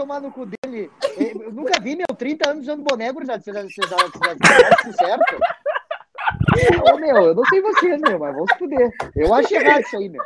tomar no cu dele. Eu nunca vi, meu, 30 anos usando boné, gurizada. Vocês acham certo? Ô, meu, eu não sei vocês, meu, mas vamos se fuder. Eu acho errado isso aí, meu.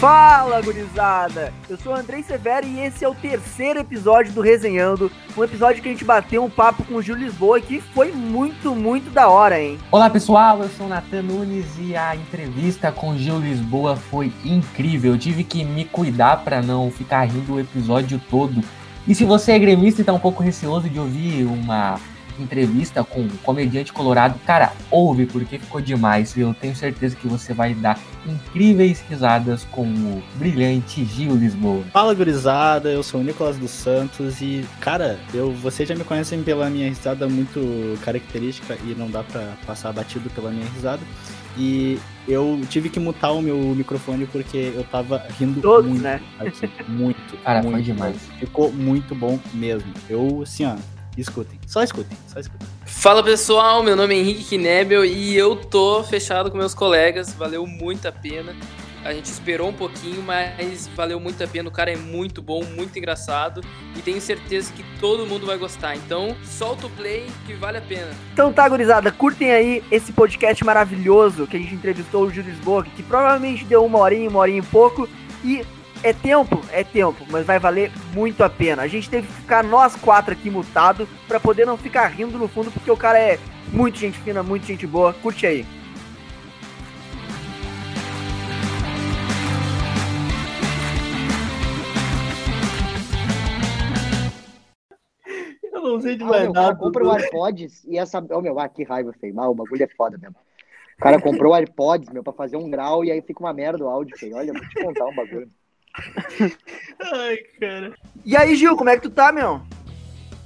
Fala, gurizada! Eu sou o Andrei Severo e esse é o terceiro episódio do Resenhando, um episódio que a gente bateu um papo com o Gil Lisboa que foi muito, muito da hora, hein? Olá, pessoal, eu sou o Natan Nunes e a entrevista com o Gil Lisboa foi incrível. Eu tive que me cuidar para não ficar rindo o episódio todo. E se você é gremista e tá um pouco receoso de ouvir uma entrevista com um comediante colorado, cara, ouve porque ficou demais. Eu tenho certeza que você vai dar incríveis risadas com o brilhante Gil Lisboa. Fala, gurizada, eu sou o Nicolas dos Santos e, cara, eu vocês já me conhecem pela minha risada muito característica e não dá para passar batido pela minha risada. E eu tive que mutar o meu microfone porque eu tava rindo Todos, muito. né? Aqui, muito. Cara, muito, foi demais. Ficou muito bom mesmo. Eu, assim, ó, escutem. Só escutem, só escutem. Fala pessoal, meu nome é Henrique Knebel e eu tô fechado com meus colegas, valeu muito a pena. A gente esperou um pouquinho, mas valeu muito a pena. O cara é muito bom, muito engraçado e tenho certeza que todo mundo vai gostar. Então, solta o play que vale a pena. Então tá, gurizada, curtem aí esse podcast maravilhoso que a gente entrevistou o Gil Lisboa, que provavelmente deu uma horinha, uma horinha e pouco. E é tempo, é tempo, mas vai valer muito a pena. A gente teve que ficar nós quatro aqui mutado para poder não ficar rindo no fundo, porque o cara é muito gente fina, muito gente boa. Curte aí. Eu não sei de Ah, mais meu, o cara nada. compra o AirPods e essa. Ô, meu, ah, que raiva, feio. Mal, o bagulho é foda mesmo. O cara comprou o AirPods, meu, pra fazer um grau e aí fica uma merda o áudio, feio. Olha, vou te contar um bagulho. Ai, cara. E aí, Gil, como é que tu tá, meu?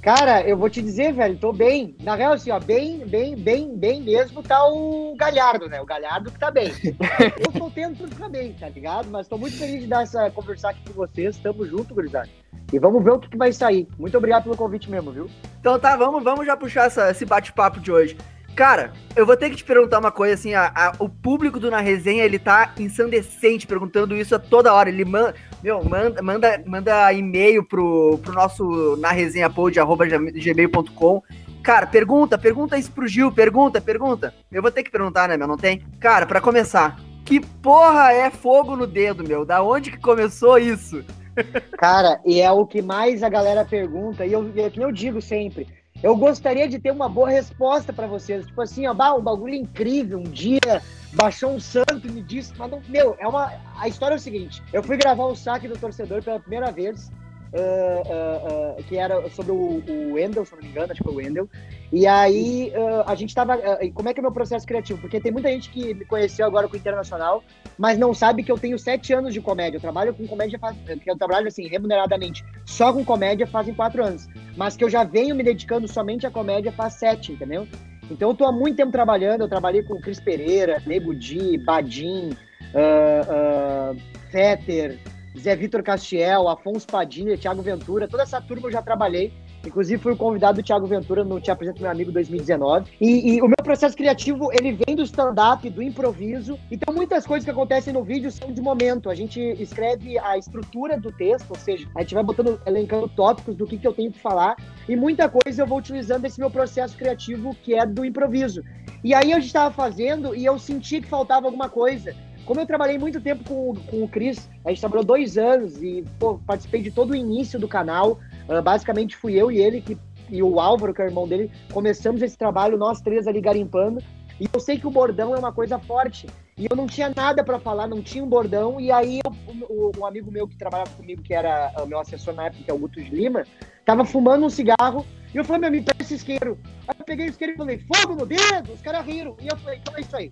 Cara, eu vou te dizer, velho, tô bem. Na real, assim, ó, bem, bem, bem, bem mesmo tá o Galhardo, né? O Galhardo que tá bem. Eu tô tendo ficar bem, tá ligado? Mas tô muito feliz de dar essa, conversar aqui com vocês. Tamo junto, gurizada. E vamos ver o que, que vai sair. Muito obrigado pelo convite mesmo, viu? Então tá, vamos, vamos já puxar essa- esse bate-papo de hoje. Cara, eu vou ter que te perguntar uma coisa assim, a- a- o público do Na Resenha, ele tá ensandecente perguntando isso a toda hora. Ele manda, meu, manda, manda, manda e-mail pro, pro nosso na resenha gmail.com. Cara, pergunta, pergunta isso pro Gil, pergunta, pergunta. Eu vou ter que perguntar, né, meu, não tem? Cara, pra começar, que porra é fogo no dedo, meu? Da onde que começou isso? Cara, e é o que mais a galera pergunta, e eu, é que eu digo sempre. Eu gostaria de ter uma boa resposta pra vocês. Tipo assim, ó, bah, um bagulho incrível. Um dia baixou um santo e me disse, mas não, meu, é uma. A história é o seguinte: eu fui gravar o saque do torcedor pela primeira vez. Ah, ah, que era sobre o, o Wendel, se não me engano, acho que foi o Wendel. E aí a gente tava. como é que é o meu processo criativo? Porque tem muita gente que me conheceu agora com o Internacional, mas não sabe que eu tenho sete anos de comédia. Eu trabalho com comédia faz. Eu trabalho assim, remuneradamente, só com comédia fazem quatro anos. Mas que eu já venho me dedicando somente à comédia faz sete, entendeu? Então eu tô há muito tempo trabalhando, eu trabalhei com Cris Pereira, Nego Di, Badim, ah, ah, Fetter, Zé Vitor Castiel, Afonso Padilha, Thiago Ventura, toda essa turma eu já trabalhei. Inclusive fui o convidado do Thiago Ventura no Te Apresento Meu Amigo 2019. E, e o meu processo criativo, ele vem do stand-up, do improviso. Então muitas coisas que acontecem no vídeo são de momento. A gente escreve a estrutura do texto, ou seja, a gente vai botando, elencando tópicos do que, que eu tenho que falar. E muita coisa eu vou utilizando esse meu processo criativo, que é do improviso. E aí a gente estava fazendo e eu senti que faltava alguma coisa. Como eu trabalhei muito tempo com, o- com o Cris, a gente trabalhou dois anos e pô, participei de todo o início do canal. Ah, basicamente fui eu e ele que, e o Álvaro, que é o irmão dele, começamos esse trabalho, nós três ali garimpando. E eu sei que o bordão é uma coisa forte. E eu não tinha nada para falar, não tinha um bordão. E aí eu- um amigo meu que trabalhava comigo, que era o meu assessor na época, que é o Guto de Lima, tava fumando um cigarro. E eu falei, meu amigo, pega esse isqueiro. Aí eu peguei o isqueiro e falei, fogo no dedo! Os caras riram. E eu falei, então é isso aí.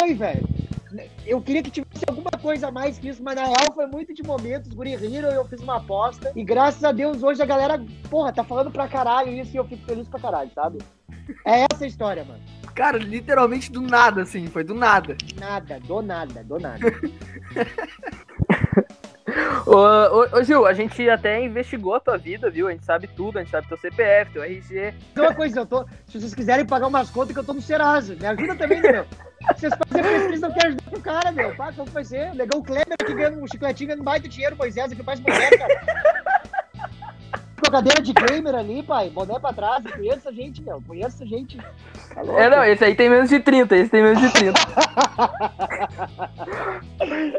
Foi, velho. Eu queria que tivesse alguma coisa a mais que isso, mas na real foi muito de momentos. Os guri riram, eu fiz uma aposta. E graças a Deus hoje a galera, porra, tá falando pra caralho isso e eu fico feliz pra caralho, sabe? É essa a história, mano. Cara, literalmente do nada, assim, foi do nada. Nada, do nada, do nada. ô, ô, ô, Gil, a gente até investigou a tua vida, viu? A gente sabe tudo, a gente sabe teu CPF, teu RG. Então, uma coisa, eu tô, se vocês quiserem pagar umas contas que eu tô no Serasa, me ajuda também, né, meu? Vocês fazem pesquisa, não querem ajudar pro cara, meu. Pá, como vai ser? Legal o Kleber aqui ganhando um chicletinho, ganhando baita dinheiro, Moisés aqui faz mulher, cara. Com a cadeira de gamer ali, pai, boné pra trás, eu conheço a gente, meu, conheço a gente. Tá? É, não, esse aí tem menos de 30, esse tem menos de 30.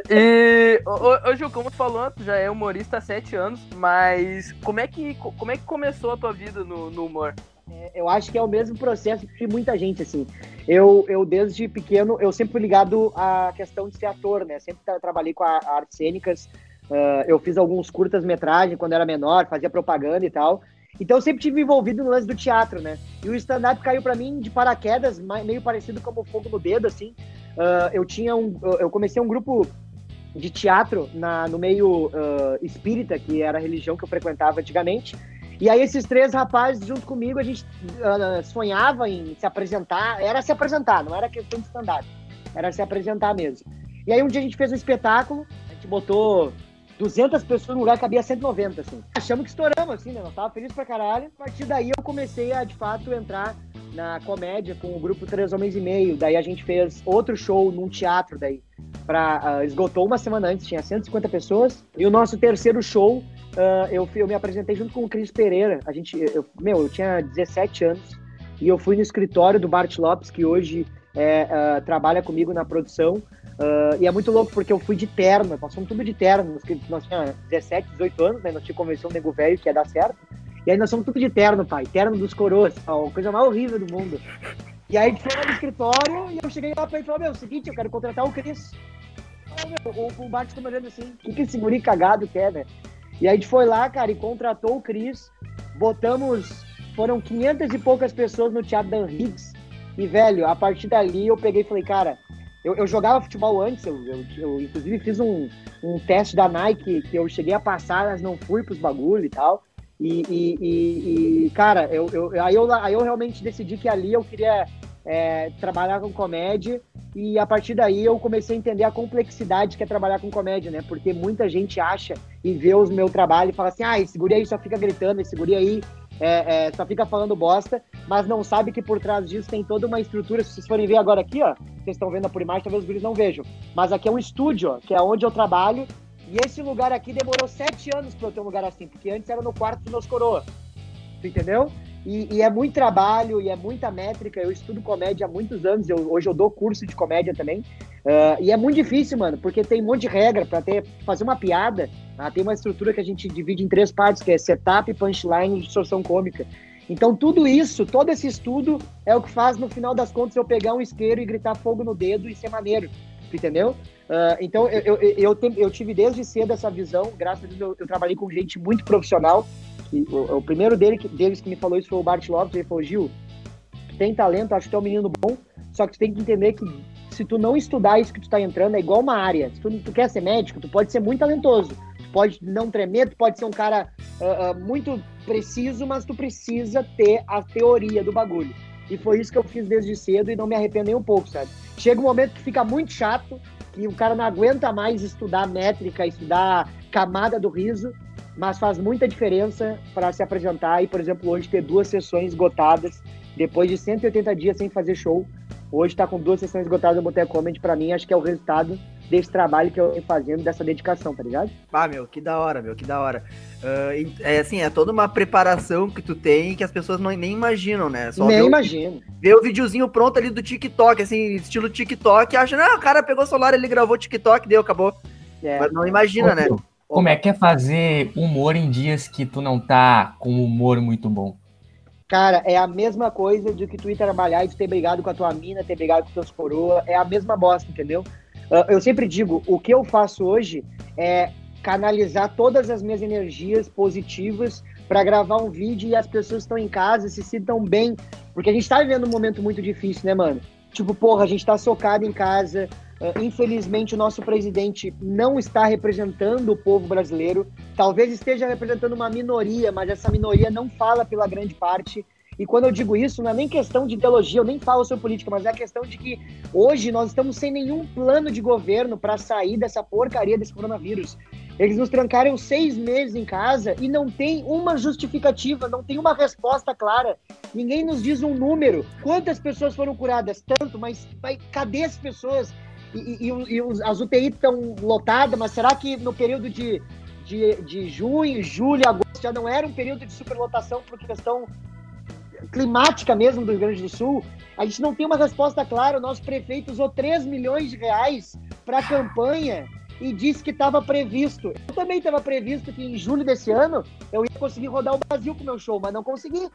e, ô, Gil, como tu falou, tu já é humorista há 7 anos, mas como é que, como é que começou a tua vida no, no humor? É, eu acho que é o mesmo processo de muita gente, assim. Eu, eu desde pequeno, eu sempre fui ligado à questão de ser ator, né? Sempre tra trabalhei com a, a artes cênicas, uh, eu fiz alguns curtas-metragens quando era menor, fazia propaganda e tal. Então eu sempre tive envolvido no lance do teatro, né? E o stand-up caiu para mim de paraquedas, meio parecido como fogo no dedo, assim. Uh, eu tinha um, eu comecei um grupo de teatro na, no meio uh, espírita, que era a religião que eu frequentava antigamente. E aí esses três rapazes junto comigo, a gente uh, sonhava em se apresentar, era se apresentar, não era questão de stand-up, era se apresentar mesmo. E aí um dia a gente fez um espetáculo, a gente botou 200 pessoas no lugar, cabia 190, assim. Achamos que estouramos, assim, né? Eu tava feliz pra caralho. A partir daí eu comecei a, de fato, entrar na comédia com o grupo Três Homens e Meio. Daí a gente fez outro show num teatro daí. Pra, uh, esgotou uma semana antes, tinha 150 pessoas. E o nosso terceiro show, uh, eu, eu me apresentei junto com o Cris Pereira. A gente, eu, meu, eu tinha 17 anos. E eu fui no escritório do Bart Lopes, que hoje é, uh, trabalha comigo na produção. Uh, e é muito louco porque eu fui de terno, nós fomos tudo de terno, nós tínhamos 17, 18 anos, né? Nós tínhamos convenção nego velho que ia dar certo. E aí nós somos tudo de terno, pai, terno dos coroas, a coisa mais horrível do mundo. E aí foi lá no escritório e eu cheguei lá pra ele e falei, meu, é seguinte, eu quero contratar o Cris. o, o Bart ficou olhando assim, o que, que esse guri cagado quer, né? E aí a gente foi lá, cara, e contratou o Cris, botamos, foram 500 e poucas pessoas no Teatro Dan Higgs, e, velho, a partir dali eu peguei e falei, cara, eu, eu jogava futebol antes, eu, eu, eu, inclusive fiz um, um teste da Nike que eu cheguei a passar, mas não fui pros bagulho e tal. E, e, e, e cara, eu, eu, aí, eu, aí eu realmente decidi que ali eu queria é, trabalhar com comédia e a partir daí eu comecei a entender a complexidade que é trabalhar com comédia, né? Porque muita gente acha e vê o meu trabalho e fala assim, ah, esse guri aí só fica gritando, esse guri aí é, é, só fica falando bosta, mas não sabe que por trás disso tem toda uma estrutura. Se vocês forem ver agora aqui, ó, vocês estão vendo por imagem, talvez os guris não vejam. Mas aqui é um estúdio, ó, que é onde eu trabalho. E esse lugar aqui demorou sete anos para eu ter um lugar assim, porque antes era no quarto dos meus coroa. Tu entendeu? E, e, é muito trabalho e é muita métrica. Eu estudo comédia há muitos anos. Eu, hoje eu dou curso de comédia também. Uh, e é muito difícil, mano, porque tem um monte de regra para ter fazer uma piada. Tá? Tem uma estrutura que a gente divide em três partes, que é setup, punchline e distorção cômica. Então tudo isso, todo esse estudo é o que faz no final das contas eu pegar um isqueiro e gritar fogo no dedo e ser maneiro, entendeu? Uh, então eu, eu, eu, eu, tive desde cedo essa visão, graças a Deus eu, eu trabalhei com gente muito profissional. O, o primeiro dele, deles que me falou isso foi o Bart Lopes, ele falou, Gil, tem talento, acho que tu é um menino bom, só que tu tem que entender que se tu não estudar isso que tu tá entrando, é igual uma área. Se tu, tu quer ser médico, tu pode ser muito talentoso. Pode não tremer, tu pode ser um cara uh, uh, muito preciso, mas tu precisa ter a teoria do bagulho. E foi isso que eu fiz desde cedo e não me arrependo nem um pouco, sabe? Chega um momento que fica muito chato, que o cara não aguenta mais estudar métrica, estudar camada do riso, mas faz muita diferença para se apresentar e, por exemplo, hoje ter duas sessões esgotadas depois de 180 dias sem fazer show Hoje está com duas sessões esgotadas no Boteco Comedy, pra mim, acho que é o resultado desse trabalho que eu venho fazendo, dessa dedicação, tá ligado? Ah, meu, que da hora, meu, que da hora. Uh, é assim, é toda uma preparação que tu tem que as pessoas não, nem imaginam, né? Só nem imagino. Ver o videozinho pronto ali do TikTok, assim, estilo TikTok, acha, não, o cara pegou o celular, ele gravou TikTok, deu, acabou. É. Mas não imagina, Ô, né? Como é que é fazer humor em dias que tu não tá com um humor muito bom? Cara, é a mesma coisa de que tu ir trabalhar e ter brigado com a tua mina, ter brigado com teus coroa, é a mesma bosta, entendeu? Ah, eu sempre digo, o que eu faço hoje é canalizar todas as minhas energias positivas para gravar um vídeo e as pessoas estão em casa se sintam bem, porque a gente tá vivendo um momento muito difícil, né, mano? Tipo, porra, a gente tá socado em casa, infelizmente, o nosso presidente não está representando o povo brasileiro. Talvez esteja representando uma minoria, mas essa minoria não fala pela grande parte. E quando eu digo isso, não é nem questão de ideologia, eu nem falo sobre política, mas é a questão de que hoje nós estamos sem nenhum plano de governo para sair dessa porcaria desse coronavírus. Eles nos trancaram seis meses em casa e não tem uma justificativa, não tem uma resposta clara. Ninguém nos diz um número. Quantas pessoas foram curadas? Tanto, mas, mas cadê as pessoas? E, e, e os, as UTI estão lotadas, mas será que no período de, de, de junho, julho, agosto já não era um período de superlotação por questão climática mesmo do Rio Grande do Sul? A gente não tem uma resposta clara. O nosso prefeito usou 3 milhões de reais para a campanha e disse que estava previsto. Eu também estava previsto que em julho desse ano eu ia conseguir rodar o Brasil com o meu show, mas não consegui,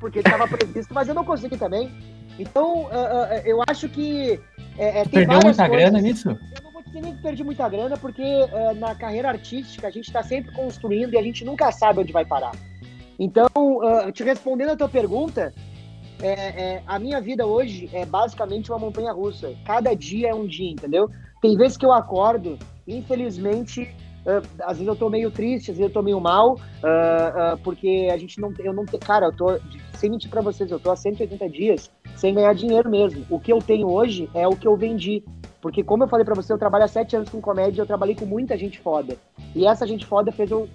porque estava previsto, mas eu não consegui também. Então, uh, uh, eu acho que. É, tem Perdeu muita coisas... grana nisso? Eu não vou dizer nem que perdi muita grana, porque uh, na carreira artística a gente está sempre construindo e a gente nunca sabe onde vai parar. Então, te respondendo a tua pergunta, é, é, a minha vida hoje é basicamente uma montanha russa. Cada dia é um dia, entendeu? Tem vezes que eu acordo, infelizmente, uh, às vezes eu tô meio triste, às vezes eu tô meio mal, uh, uh, porque a gente não, eu não, cara, eu tô, sem mentir para vocês, eu tô há 180 dias sem ganhar dinheiro mesmo. O que eu tenho hoje é o que eu vendi. Porque, como eu falei para você, eu trabalho há sete anos com comédia, eu trabalhei com muita gente foda. E essa gente foda fez eu,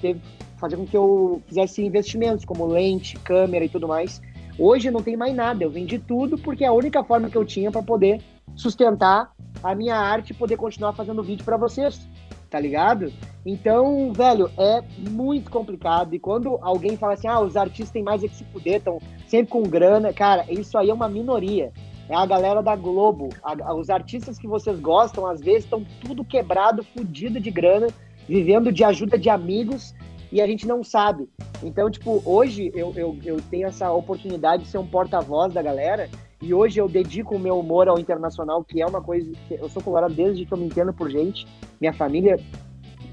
teve, fazer com que eu fizesse investimentos, como lente, câmera e tudo mais. Hoje não tem mais nada, eu vendi tudo porque é a única forma que eu tinha para poder sustentar a minha arte e poder continuar fazendo vídeo para vocês, tá ligado? Então, velho, é muito complicado. E quando alguém fala assim, ah, os artistas têm mais é que se fuder, estão sempre com grana, cara, isso aí é uma minoria. É a galera da Globo. A, os artistas que vocês gostam, às vezes, estão tudo quebrado, fudido de grana, vivendo de ajuda de amigos e a gente não sabe. Então, tipo, hoje eu, eu, eu tenho essa oportunidade de ser um porta-voz da galera e hoje eu dedico o meu humor ao internacional, que é uma coisa que eu sou colorado desde que eu me entendo por gente. Minha família,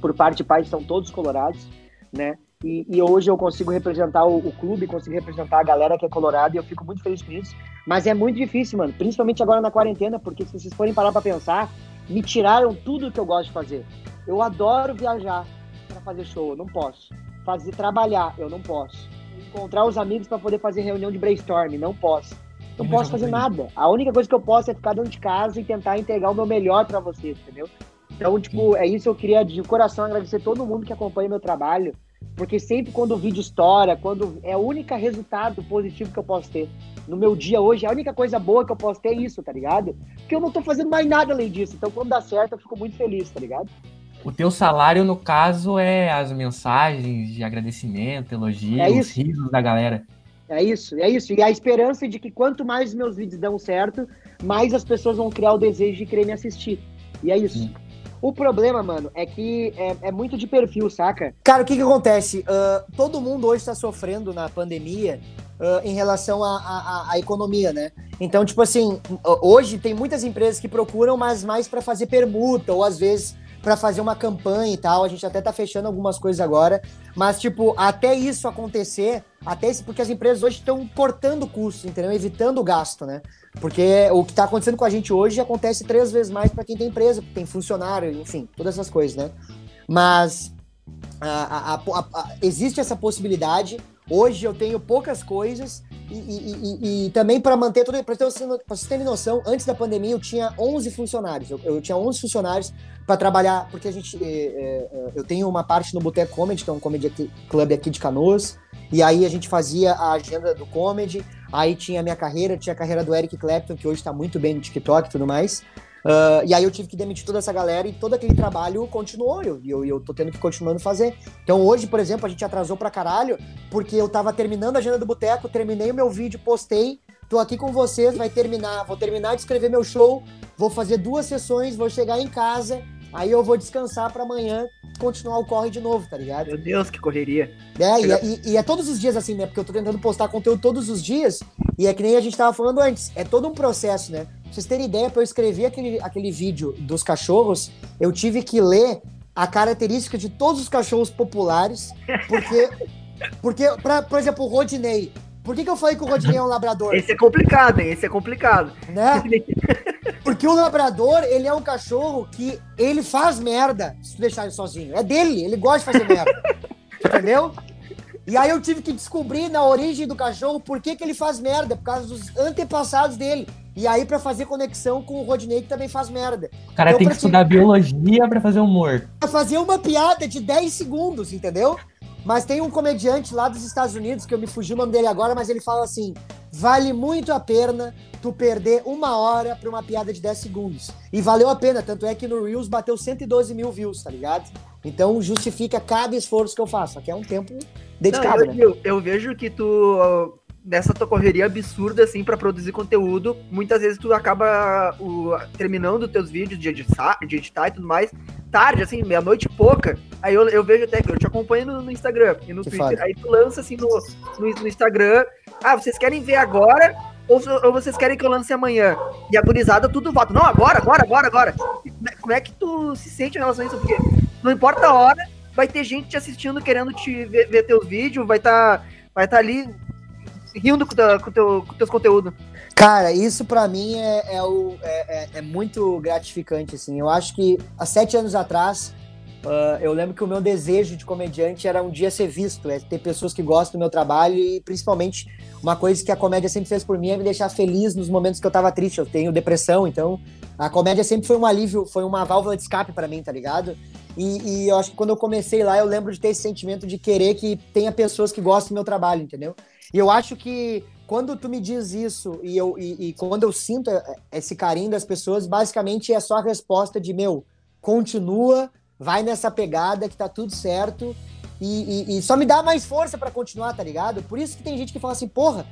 por parte de pai, são todos colorados, né? E, e hoje eu consigo representar o, o, clube, consigo representar a galera que é colorada e eu fico muito feliz com isso. Mas é muito difícil, mano, principalmente agora na quarentena, porque se vocês forem parar para pensar, me tiraram tudo que eu gosto de fazer. Eu adoro viajar, para fazer show, eu não posso. Fazer trabalhar, eu não posso. Encontrar os amigos para poder fazer reunião de brainstorm, não posso. Não posso fazer nada. A única coisa que eu posso é ficar dentro de casa e tentar entregar o meu melhor para vocês, entendeu? Então, tipo, é isso eu queria de coração agradecer todo mundo que acompanha meu trabalho, porque sempre quando o vídeo estoura, quando é o único resultado positivo que eu posso ter no meu dia hoje, a única coisa boa que eu posso ter é isso, tá ligado? Porque eu não tô fazendo mais nada além disso. Então, quando dá certo, eu fico muito feliz, tá ligado? O teu salário, no caso, é as mensagens de agradecimento, elogios, é os risos da galera. É isso, é isso. E a esperança de que quanto mais meus vídeos dão certo, mais as pessoas vão criar o desejo de querer me assistir. E é isso. O problema, mano, é que é, é, muito de perfil, saca? Cara, o que que acontece? Uh, todo mundo hoje está sofrendo na pandemia uh, em relação à economia, né? Então, tipo assim, hoje tem muitas empresas que procuram, mas mais para fazer permuta, ou às vezes para fazer uma campanha e tal. A gente até tá fechando algumas coisas agora, mas tipo, até isso acontecer, até isso porque as empresas hoje estão cortando custos, entendeu? Evitando o gasto, né? Porque o que tá acontecendo com a gente hoje acontece três vezes mais para quem tem empresa, tem funcionário, enfim, todas essas coisas, né? Mas a, a, a, existe essa possibilidade. Hoje eu tenho poucas coisas e, e, e, também para manter tudo, para vocês terem noção, antes da pandemia eu tinha 11 funcionários. Eu, eu tinha 11 funcionários para trabalhar, porque a gente, é, é, eu tenho uma parte no Boteco Comedy, que é um comedy club aqui de Canoas, e aí a gente fazia a agenda do comedy, aí tinha a minha carreira, tinha a carreira do Eric Clapton, que hoje está muito bem no TikTok e tudo mais. Uh, e aí eu tive que demitir toda essa galera e todo aquele trabalho continuou, e eu, eu, eu tô tendo que continuando fazer. Então hoje, por exemplo, a gente atrasou pra caralho, porque eu tava terminando a agenda do boteco, terminei o meu vídeo, postei, tô aqui com vocês, vai terminar, vou terminar de escrever meu show, vou fazer duas sessões, vou chegar em casa, aí eu vou descansar para amanhã continuar o corre de novo, tá ligado? Meu Deus, que correria. É, e, é, e, e, é todos os dias assim, né? Porque eu tô tentando postar conteúdo todos os dias, e é que nem a gente tava falando antes, é todo um processo, né? Pra vocês terem ideia, para eu escrever aquele, aquele vídeo dos cachorros, eu tive que ler a característica de todos os cachorros populares, porque, porque pra, por exemplo, o Rodney. Por que, que eu falei que o Rodney é um labrador? Esse é complicado, hein? Esse é complicado. Né? Porque o labrador, ele é um cachorro que ele faz merda se tu deixar ele sozinho. É dele, ele gosta de fazer merda. Entendeu? E aí eu tive que descobrir na origem do cachorro por que, que ele faz merda, por causa dos antepassados dele. E aí pra fazer conexão com o Rodney, que também faz merda. O cara Eu tem que estudar biologia pra fazer humor. Pra fazer uma piada de 10 segundos, entendeu? Mas tem um comediante lá dos Estados Unidos, que eu me fugi o nome dele agora, mas ele fala assim: vale muito a pena tu perder uma hora pra uma piada de 10 segundos. E valeu a pena, tanto é que no Reels bateu 112 mil views, tá ligado? Então justifica cada esforço que eu faço. Aqui é um tempo dedicado, Não, né? eu, eu, eu vejo que tu, nessa tua correria absurda, assim, pra produzir conteúdo, muitas vezes tu acaba o, terminando teus vídeos de editar, de editar e tudo mais, tarde, assim, meia-noite e pouca. Aí eu, eu vejo até que eu te acompanho no, no Instagram e no Que Twitter. foda. Aí tu lança, assim, no, no, no Instagram, ah, vocês querem ver agora ou, ou vocês querem que eu lance amanhã? E a gurizada tudo vota. Não, agora, agora, agora, agora. E como é- Como é que tu se sente em relação a isso? Porque não importa a hora, vai ter gente te assistindo, querendo te ver, ver teus vídeos, vai estar vai tá ali rindo com, teu, com, teu, com teus conteúdos. Cara, isso pra mim é, é, o- é- é- é muito gratificante, assim. Eu acho que há sete anos atrás, ah, eu lembro que o meu desejo de comediante era um dia ser visto, é ter pessoas que gostam do meu trabalho e principalmente uma coisa que a comédia sempre fez por mim é me deixar feliz nos momentos que eu tava triste. Eu tenho depressão, então a comédia sempre foi um alívio, foi uma válvula de escape pra mim, tá ligado? E, e eu acho que quando eu comecei lá, eu lembro de ter esse sentimento de querer que tenha pessoas que gostem do meu trabalho, entendeu? E eu acho que quando tu me diz isso e, eu, e, e quando eu sinto esse carinho das pessoas, basicamente é só a resposta de meu, continua, vai nessa pegada que tá tudo certo e, e- só me dá mais força pra continuar, tá ligado? Por isso que tem gente que fala assim, porra,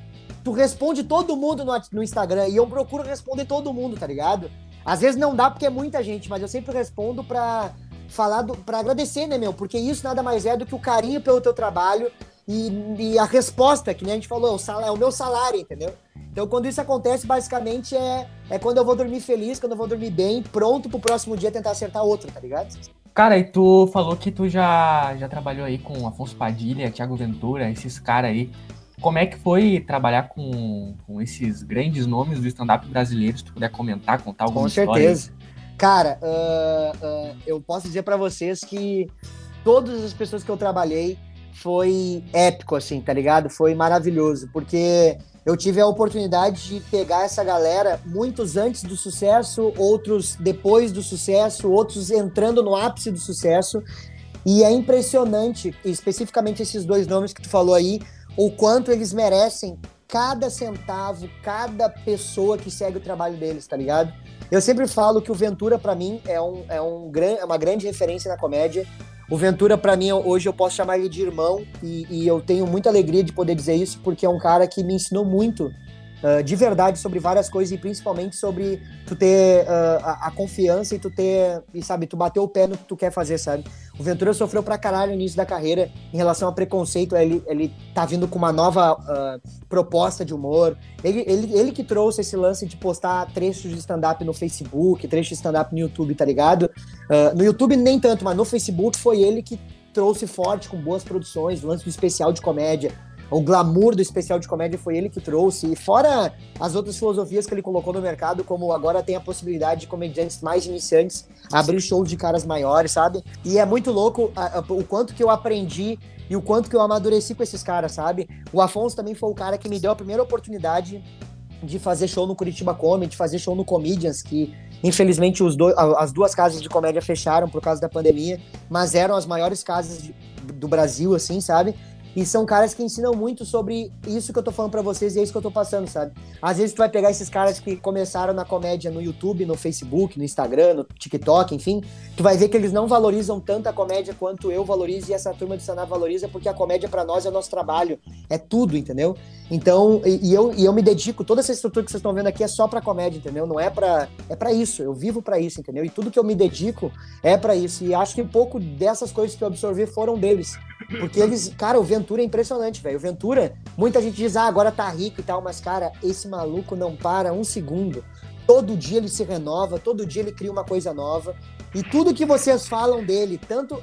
tu responde todo mundo no, no Instagram e eu procuro responder todo mundo, tá ligado? Às vezes não dá porque é muita gente, mas eu sempre respondo pra falar, pra agradecer, né, meu? Porque isso nada mais é do que o carinho pelo teu trabalho e, e a resposta, que nem a gente falou, é o, sal- é o meu salário, entendeu? Então, quando isso acontece, basicamente é, é quando eu vou dormir feliz, quando eu vou dormir bem, pronto pro próximo dia tentar acertar outro, tá ligado? Cara, e tu falou que tu já, já trabalhou aí com Afonso Padilha, Thiago Ventura, esses caras aí. Como é que foi trabalhar com, com esses grandes nomes do stand-up brasileiro? Se tu puder comentar, contar alguma Com história. certeza. Cara, ah, ah, eu posso dizer pra vocês que todas as pessoas que eu trabalhei foi épico, assim, tá ligado? Foi maravilhoso, porque eu tive a oportunidade de pegar essa galera muitos antes do sucesso, outros depois do sucesso, outros entrando no ápice do sucesso. E é impressionante, especificamente esses dois nomes que tu falou aí, o quanto eles merecem cada centavo, cada pessoa que segue o trabalho deles, tá ligado? Eu sempre falo que o Ventura, pra mim, é, um, é, um, é uma grande referência na comédia. O Ventura, pra mim, hoje eu posso chamar ele de irmão, e, e eu tenho muita alegria de poder dizer isso, porque é um cara que me ensinou muito, ah, de verdade, sobre várias coisas, e principalmente sobre tu ter ah, a, a confiança e tu ter, e sabe, tu bater o pé no que tu quer fazer, sabe? O Ventura sofreu pra caralho no início da carreira em relação a preconceito, ele, ele tá vindo com uma nova ah, proposta de humor, ele, ele, ele que trouxe esse lance de postar trechos de stand-up no Facebook, trechos de stand-up no YouTube, tá ligado? No YouTube nem tanto, mas no Facebook foi ele que trouxe forte, com boas produções, lance do especial de comédia. O glamour do especial de comédia foi ele que trouxe. E fora as outras filosofias que ele colocou no mercado, como agora tem a possibilidade de comediantes mais iniciantes abrir shows de caras maiores, sabe? E é muito louco o quanto que eu aprendi e o quanto que eu amadureci com esses caras, sabe? O Afonso também foi o cara que me deu a primeira oportunidade de fazer show no Curitiba Comedy, de fazer show no Comedians, que infelizmente dois, as duas casas de comédia fecharam por causa da pandemia, mas eram as maiores casas de- do Brasil, assim, sabe? E são caras que ensinam muito sobre isso que eu tô falando pra vocês e é isso que eu tô passando, sabe? Às vezes tu vai pegar esses caras que começaram na comédia no YouTube, no Facebook, no Instagram, no TikTok, enfim, tu vai ver que eles não valorizam tanto a comédia quanto eu valorizo e essa turma de Saná valoriza, porque a comédia pra nós é o nosso trabalho, é tudo, entendeu? Então, e, e eu, e eu me dedico, toda essa estrutura que vocês estão vendo aqui é só pra comédia, entendeu? Não é pra. É pra isso, eu vivo pra isso, entendeu? E tudo que eu me dedico é pra isso. E acho que um pouco dessas coisas que eu absorvi foram deles. Porque eles, cara, o Ventura é impressionante, velho. O Ventura, muita gente diz, ah, agora tá rico e tal, mas, cara, esse maluco não para um segundo. Todo dia ele se renova, todo dia ele cria uma coisa nova. E tudo que vocês falam dele, tanto.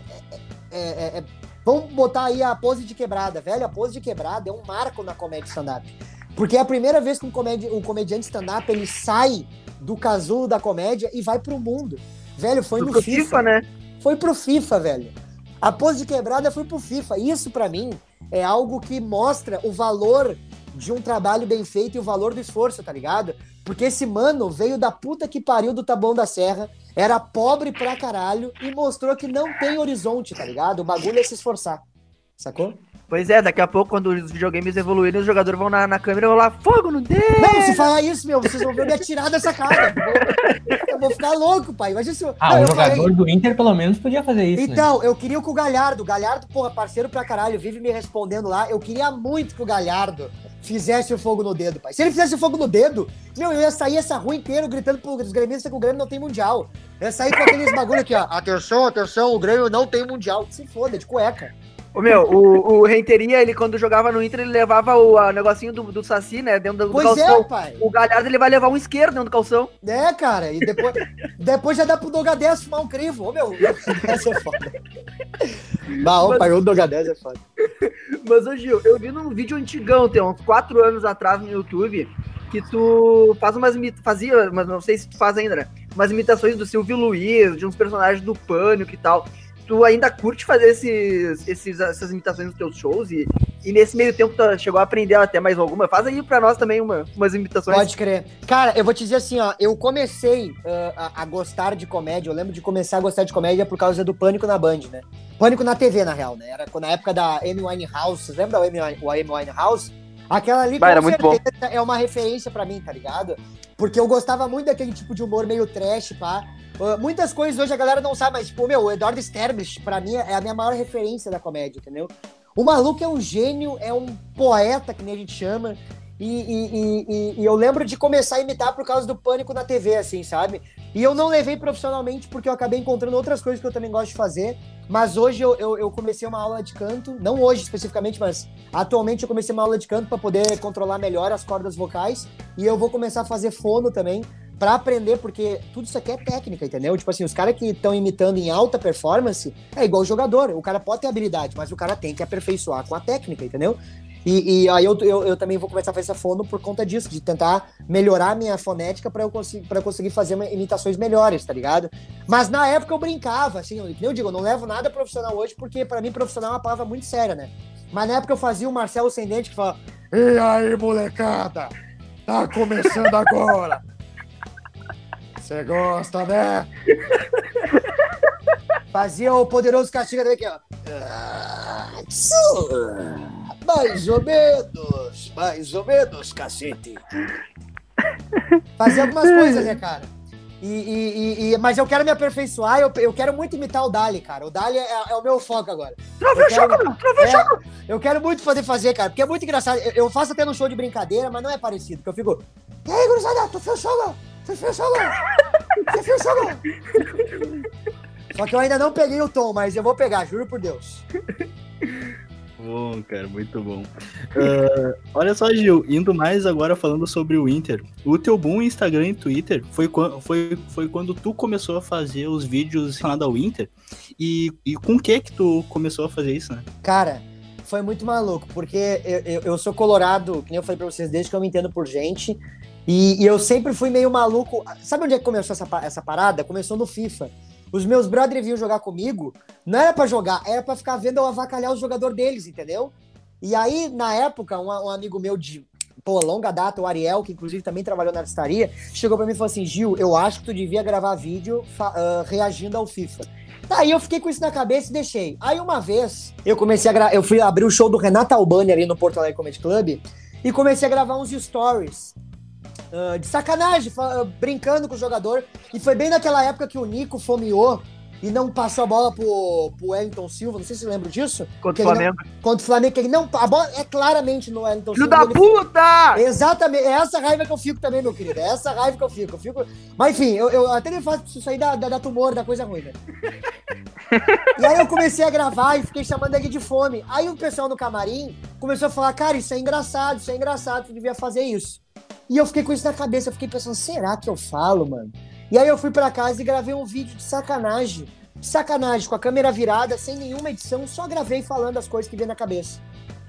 é- é- é- vamos botar aí a pose de quebrada, velho. A pose de quebrada é um marco na comédia stand-up. Porque é a primeira vez que um, comedi um comediante stand-up ele sai do casulo da comédia e vai pro mundo. Velho, foi no Pro FIFA. FIFA, né? Foi pro FIFA, velho. A pose de quebrada foi pro FIFA. Isso, pra mim, é algo que mostra o valor de um trabalho bem feito e o valor do esforço, tá ligado? Porque esse mano veio da puta que pariu do Taboão da Serra, era pobre pra caralho e mostrou que não tem horizonte, tá ligado? O bagulho é se esforçar. Sacou? Pois é, daqui a pouco, quando os videogames evoluírem, os jogadores vão na, na câmera e vão lá, fogo no dedo! Não, se falar isso, meu, vocês vão ver me atirar dessa cara. Eu vou, eu vou ficar louco, pai. Imagina se eu... Ah, Não, o eu jogador falei- do Inter pelo menos podia fazer isso, né? Então, eu queria com o Galhardo. O Galhardo, porra, parceiro pra caralho, vive me respondendo lá. Eu queria muito que o Galhardo fizesse o fogo no dedo, pai. Se ele fizesse o fogo no dedo, meu, eu ia sair essa rua inteira gritando pros gremistas que o Grêmio não tem mundial. Eu ia sair com aqueles bagulho aqui, ó. Atenção, atenção, o Grêmio não tem mundial. Se foda, de cueca. Ô, meu, o, o Renteria, ele quando jogava no Inter, ele levava o a, negocinho do, do Saci, né, dentro do, Pois é, calção. pai. O Galhardo, ele vai levar um esquerdo dentro do calção. É, cara, e depois, depois já dá pro Doga 10 fumar um crivo. Ô, meu, essa é foda. Bah, ô, pai, o Doga 10 é foda. Mas, ô Gil, eu vi num vídeo antigão, tem uns quatro anos atrás no YouTube, que tu faz umas fazia, mas não sei se tu faz ainda, né? Umas imitações do Silvio Luiz, de uns personagens do Pânico e tal. Tu ainda curte fazer esses, esses, essas imitações nos teus shows e, e nesse meio tempo tu chegou a aprender até mais alguma? Faz aí pra nós também uma, umas imitações. Pode crer. Cara, eu vou te dizer assim, ó, eu comecei ah, a, a gostar de comédia, eu lembro de começar a gostar de comédia por causa do Pânico na Band, né? Pânico na TV, na real, né? Era na época da Amy Winehouse, vocês lembram da Amy, o Amy Winehouse? Aquela ali, Bah, era muito bom. certeza, é uma referência pra mim, tá ligado? Porque eu gostava muito daquele tipo de humor meio trash, pá. Ah, muitas coisas hoje a galera não sabe, mas, tipo, meu, o Eduardo Sterblich, pra mim, é a minha maior referência da comédia, entendeu? O maluco é um gênio, é um poeta, que nem a gente chama. E, e- e- e- e eu lembro de começar a imitar por causa do pânico na TV, assim, sabe? E eu não levei profissionalmente porque eu acabei encontrando outras coisas que eu também gosto de fazer. Mas hoje eu, eu, eu comecei uma aula de canto, não hoje especificamente, mas atualmente eu comecei uma aula de canto para poder controlar melhor as cordas vocais. E eu vou começar a fazer fono também para aprender, porque tudo isso aqui é técnica, entendeu? Tipo assim, os caras que estão imitando em alta performance é igual jogador. O cara pode ter habilidade, mas o cara tem que aperfeiçoar com a técnica, entendeu? E, e aí eu, eu, eu também vou começar a fazer essa fono por conta disso, de tentar melhorar minha fonética para eu, pra eu conseguir fazer imitações melhores, tá ligado? Mas na época eu brincava, assim, eu, eu digo, eu não levo nada profissional hoje, porque para mim profissional é uma palavra muito séria, né? Mas na época eu fazia o Marcelo Ascendente que fala: E aí, molecada? Tá começando agora. Você gosta, né? Fazia o poderoso castigo daqui, ó. Ah. Mais ou menos, mais ou menos, cacete. Fazia algumas coisas, né, cara? E, e- e- mas eu quero me aperfeiçoar, eu, eu quero muito imitar o Dali, cara. O Dali é, é o meu foco agora. Eu quero- choco, meu! É, choco! eu quero muito poder fazer, cara, porque é muito engraçado. Eu, eu faço até no show de brincadeira, mas não é parecido. Porque eu fico. E aí, gurizada, tu fez show, Você fez show, Você fez show, Só que eu ainda não peguei o tom, mas eu vou pegar, juro por Deus. Bom, cara, muito bom. Ah, olha só, Gil, indo mais agora falando sobre o Inter. O teu boom Instagram e Twitter foi, foi, foi quando tu começou a fazer os vídeos relacionados ao Inter. E, e com que que tu começou a fazer isso, né? Cara, foi muito maluco, porque eu, eu, eu sou colorado, que nem eu falei pra vocês, desde que eu me entendo por gente. E, e eu sempre fui meio maluco. Sabe onde é que começou essa, essa parada? Começou no FIFA. Os meus brothers vinham jogar comigo, não era pra jogar, era pra ficar vendo eu avacalhar o jogador deles, entendeu? E aí, na época, um, um amigo meu de pô, longa data, o Ariel, que inclusive também trabalhou na artistaria, chegou pra mim e falou assim: Gil, eu acho que tu devia gravar vídeo ah, reagindo ao FIFA. Daí eu fiquei com isso na cabeça e deixei. Aí uma vez, eu comecei a eu fui abrir o show do Renato Albani ali no Porto Alegre Comedy Club e comecei a gravar uns stories. Ah, de sacanagem, ah, brincando com o jogador. E foi bem naquela época que o Nico fomeou e não passou a bola pro, pro Wellington Silva. Não sei se você lembra disso. Contra o ele não- Flamengo. Contra o Flamengo, que ele não. A bola é claramente no Wellington Filho Silva. da ele- puta! Exatamente, é essa raiva que eu fico também, meu querido. É essa raiva que eu fico. Eu fico... Mas enfim, eu, eu até me faço isso aí da, da, da tumor, da coisa ruim, né? e aí eu comecei a gravar e fiquei chamando ele de fome. Aí o pessoal no camarim começou a falar, cara, isso é engraçado, isso é engraçado, tu devia fazer isso. E eu fiquei com isso na cabeça, eu fiquei pensando, será que eu falo, mano? E aí eu fui pra casa e gravei um vídeo de sacanagem. De sacanagem, com a câmera virada, sem nenhuma edição, só gravei falando as coisas que veio na cabeça.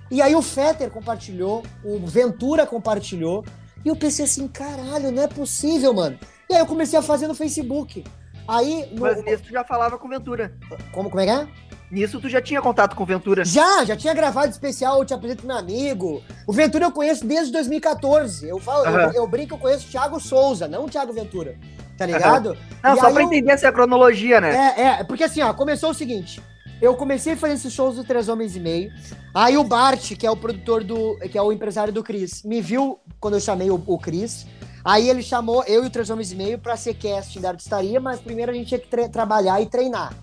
E aí o Fetter compartilhou, o Ventura compartilhou, e eu pensei assim, caralho, não é possível, mano. E aí eu comecei a fazer no Facebook. Aí, no- Mas nisso tu já falava com Ventura. como, como é que é? Nisso tu já tinha contato com o Ventura? Já, já tinha gravado especial, eu te apresento meu amigo. O Ventura eu conheço desde 2014. Eu falo, Aham. eu, eu brinco, eu conheço o Thiago Souza, não o Thiago Ventura. Tá ligado? Não, E só pra eu- entender essa cronologia, né? É, é, porque assim, ó, começou o seguinte. Eu comecei a fazer esses shows do Três Homens e Meio. Aí o Bart, que é o produtor do. que é o empresário do Cris, me viu quando eu chamei o, o Cris. Aí ele chamou eu e o Três Homens e Meio pra ser casting da artistaria, mas primeiro a gente tinha que trabalhar e treinar.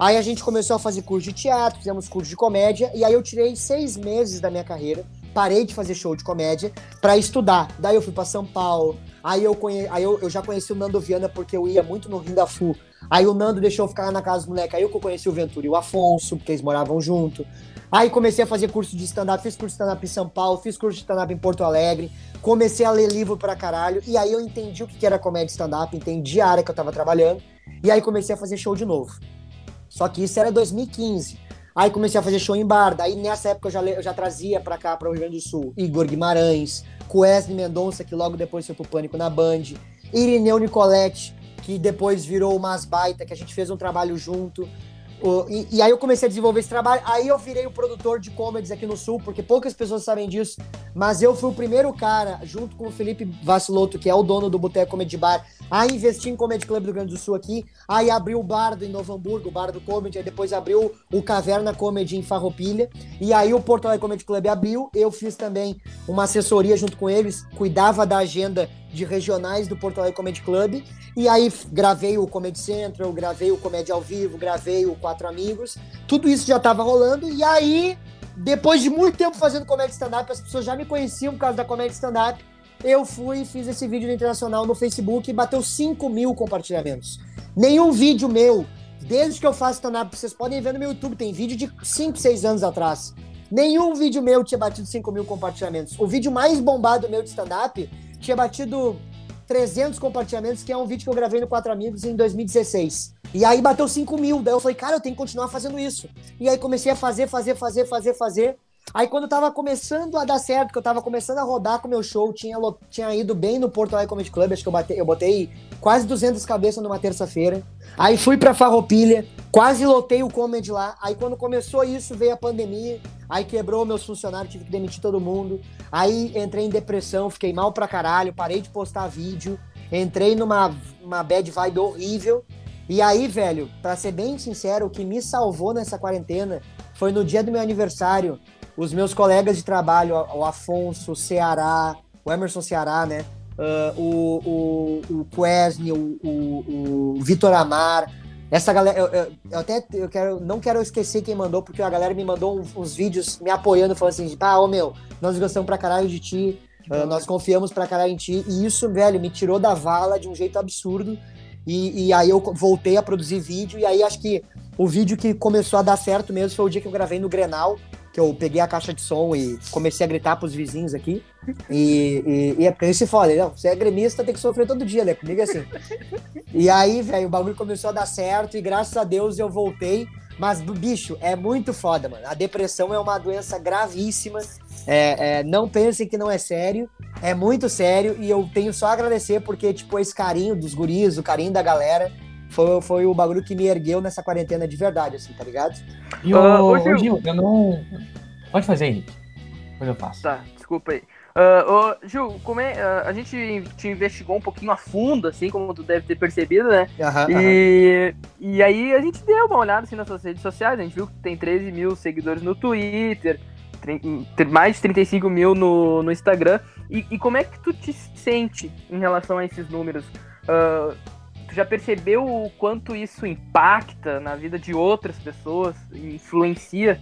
Aí a gente começou a fazer curso de teatro, fizemos curso de comédia, e aí eu tirei seis meses da minha carreira, parei de fazer show de comédia pra estudar. Daí eu fui pra São Paulo, aí eu, conhe... aí eu, eu já conheci o Nando Viana porque eu ia muito no Rio da Fu. Aí o Nando deixou eu ficar lá na casa dos moleques. Aí eu conheci o Ventura e o Afonso, porque eles moravam junto. Aí comecei a fazer curso de stand-up, fiz curso de stand-up em São Paulo, fiz curso de stand-up em Porto Alegre, comecei a ler livro pra caralho, e aí eu entendi o que era comédia stand-up, entendi a área que eu tava trabalhando, e aí comecei a fazer show de novo. Só que isso era 2015. Aí comecei a fazer show em bar, daí nessa época eu já, eu já trazia pra cá, para o Rio Grande do Sul, Igor Guimarães, Wesley Mendonça, que logo depois foi pro Pânico na Band, Irineu Nicoletti, que depois virou o Mas Baita, que a gente fez um trabalho junto. O- e, e aí eu comecei a desenvolver esse trabalho. Aí eu virei o produtor de comedies aqui no Sul, porque poucas pessoas sabem disso. Mas eu fui o primeiro cara, junto com o Felipe Vaciloto, que é o dono do Boteco Comedy Bar, a investir em Comedy Club do Grande do Sul aqui. Aí abriu o bar do em Novo Hamburgo, o bar do Comedy. Aí depois abriu o Caverna Comedy em Farroupilha. E aí o Porto Alegre Comedy Club abriu. Eu fiz também uma assessoria junto com eles, cuidava da agenda de regionais do Porto Alegre Comedy Club. E aí gravei o Comedy Central, gravei o Comédia ao Vivo, gravei o Quatro Amigos. Tudo isso já tava rolando. E aí, depois de muito tempo fazendo comédia stand-up, as pessoas já me conheciam por causa da comédia stand-up. Eu fui e fiz esse vídeo Internacional no Facebook e bateu 5 mil compartilhamentos. Nenhum vídeo meu, desde que eu faço stand-up, vocês podem ver no meu YouTube, tem vídeo de 5, 6 anos atrás. Nenhum vídeo meu tinha batido 5 mil compartilhamentos. O vídeo mais bombado meu de stand-up tinha batido 300 compartilhamentos, que é um vídeo que eu gravei no Quatro Amigos em 2016. E aí bateu 5 mil. Daí eu falei, cara, eu tenho que continuar fazendo isso. E aí comecei a fazer, fazer, fazer, fazer, fazer. Aí quando tava começando a dar certo, que eu tava começando a rodar com o meu show, tinha, tinha ido bem no Porto Alegre Comedy Club, acho que eu, batei, eu botei quase 200 cabeças numa terça-feira. Aí fui pra Farroupilha, quase lotei o comedy lá. Aí quando começou isso, veio a pandemia, aí quebrou meus funcionários, tive que demitir todo mundo. Aí entrei em depressão, fiquei mal pra caralho, parei de postar vídeo, entrei numa uma bad vibe horrível. E aí, velho, pra ser bem sincero, o que me salvou nessa quarentena foi no dia do meu aniversário, os meus colegas de trabalho, o Afonso, o Ceará, o Emerson Ceará, né? Ah, o, o, o Quesne, o, o, o Vitor Amar, essa galera, eu, eu- eu até eu quero, não quero esquecer quem mandou, porque a galera me mandou uns, vídeos me apoiando, falando assim, ah, ô meu, nós gostamos pra caralho de ti, ah, nós confiamos pra caralho em ti, e isso, velho, me tirou da vala de um jeito absurdo, e, e aí eu voltei a produzir vídeo, e aí acho que o vídeo que começou a dar certo mesmo foi o dia que eu gravei no Grenal, que eu peguei a caixa de som e comecei a gritar pros vizinhos aqui. E, e, e é porque isso se fala, não, você é gremista, tem que sofrer todo dia, né? Comigo é assim. E aí, velho, o bagulho começou a dar certo e graças a Deus eu voltei. Mas, bicho, é muito foda, mano. A depressão é uma doença gravíssima. É, é, não pensem que não é sério. É muito sério e eu tenho só a agradecer porque, tipo, esse carinho dos guris, o carinho da galera, foi, foi o bagulho que me ergueu nessa quarentena de verdade, assim, tá ligado? E Ah, o, ô, Gil. Gil, eu não. Pode fazer, Henrique. Depois eu faço. Tá, desculpa aí. Ô, Gil, como é, ah, a gente te investigou um pouquinho a fundo, assim, como tu deve ter percebido, né? Aham, aham. E, e aí a gente deu uma olhada assim, nas suas redes sociais, a gente viu que tem 13 mil seguidores no Twitter, mais de 35 mil no, no Instagram. E, e como é que tu te sente em relação a esses números? Ah, tu já percebeu o quanto isso impacta na vida de outras pessoas, influencia?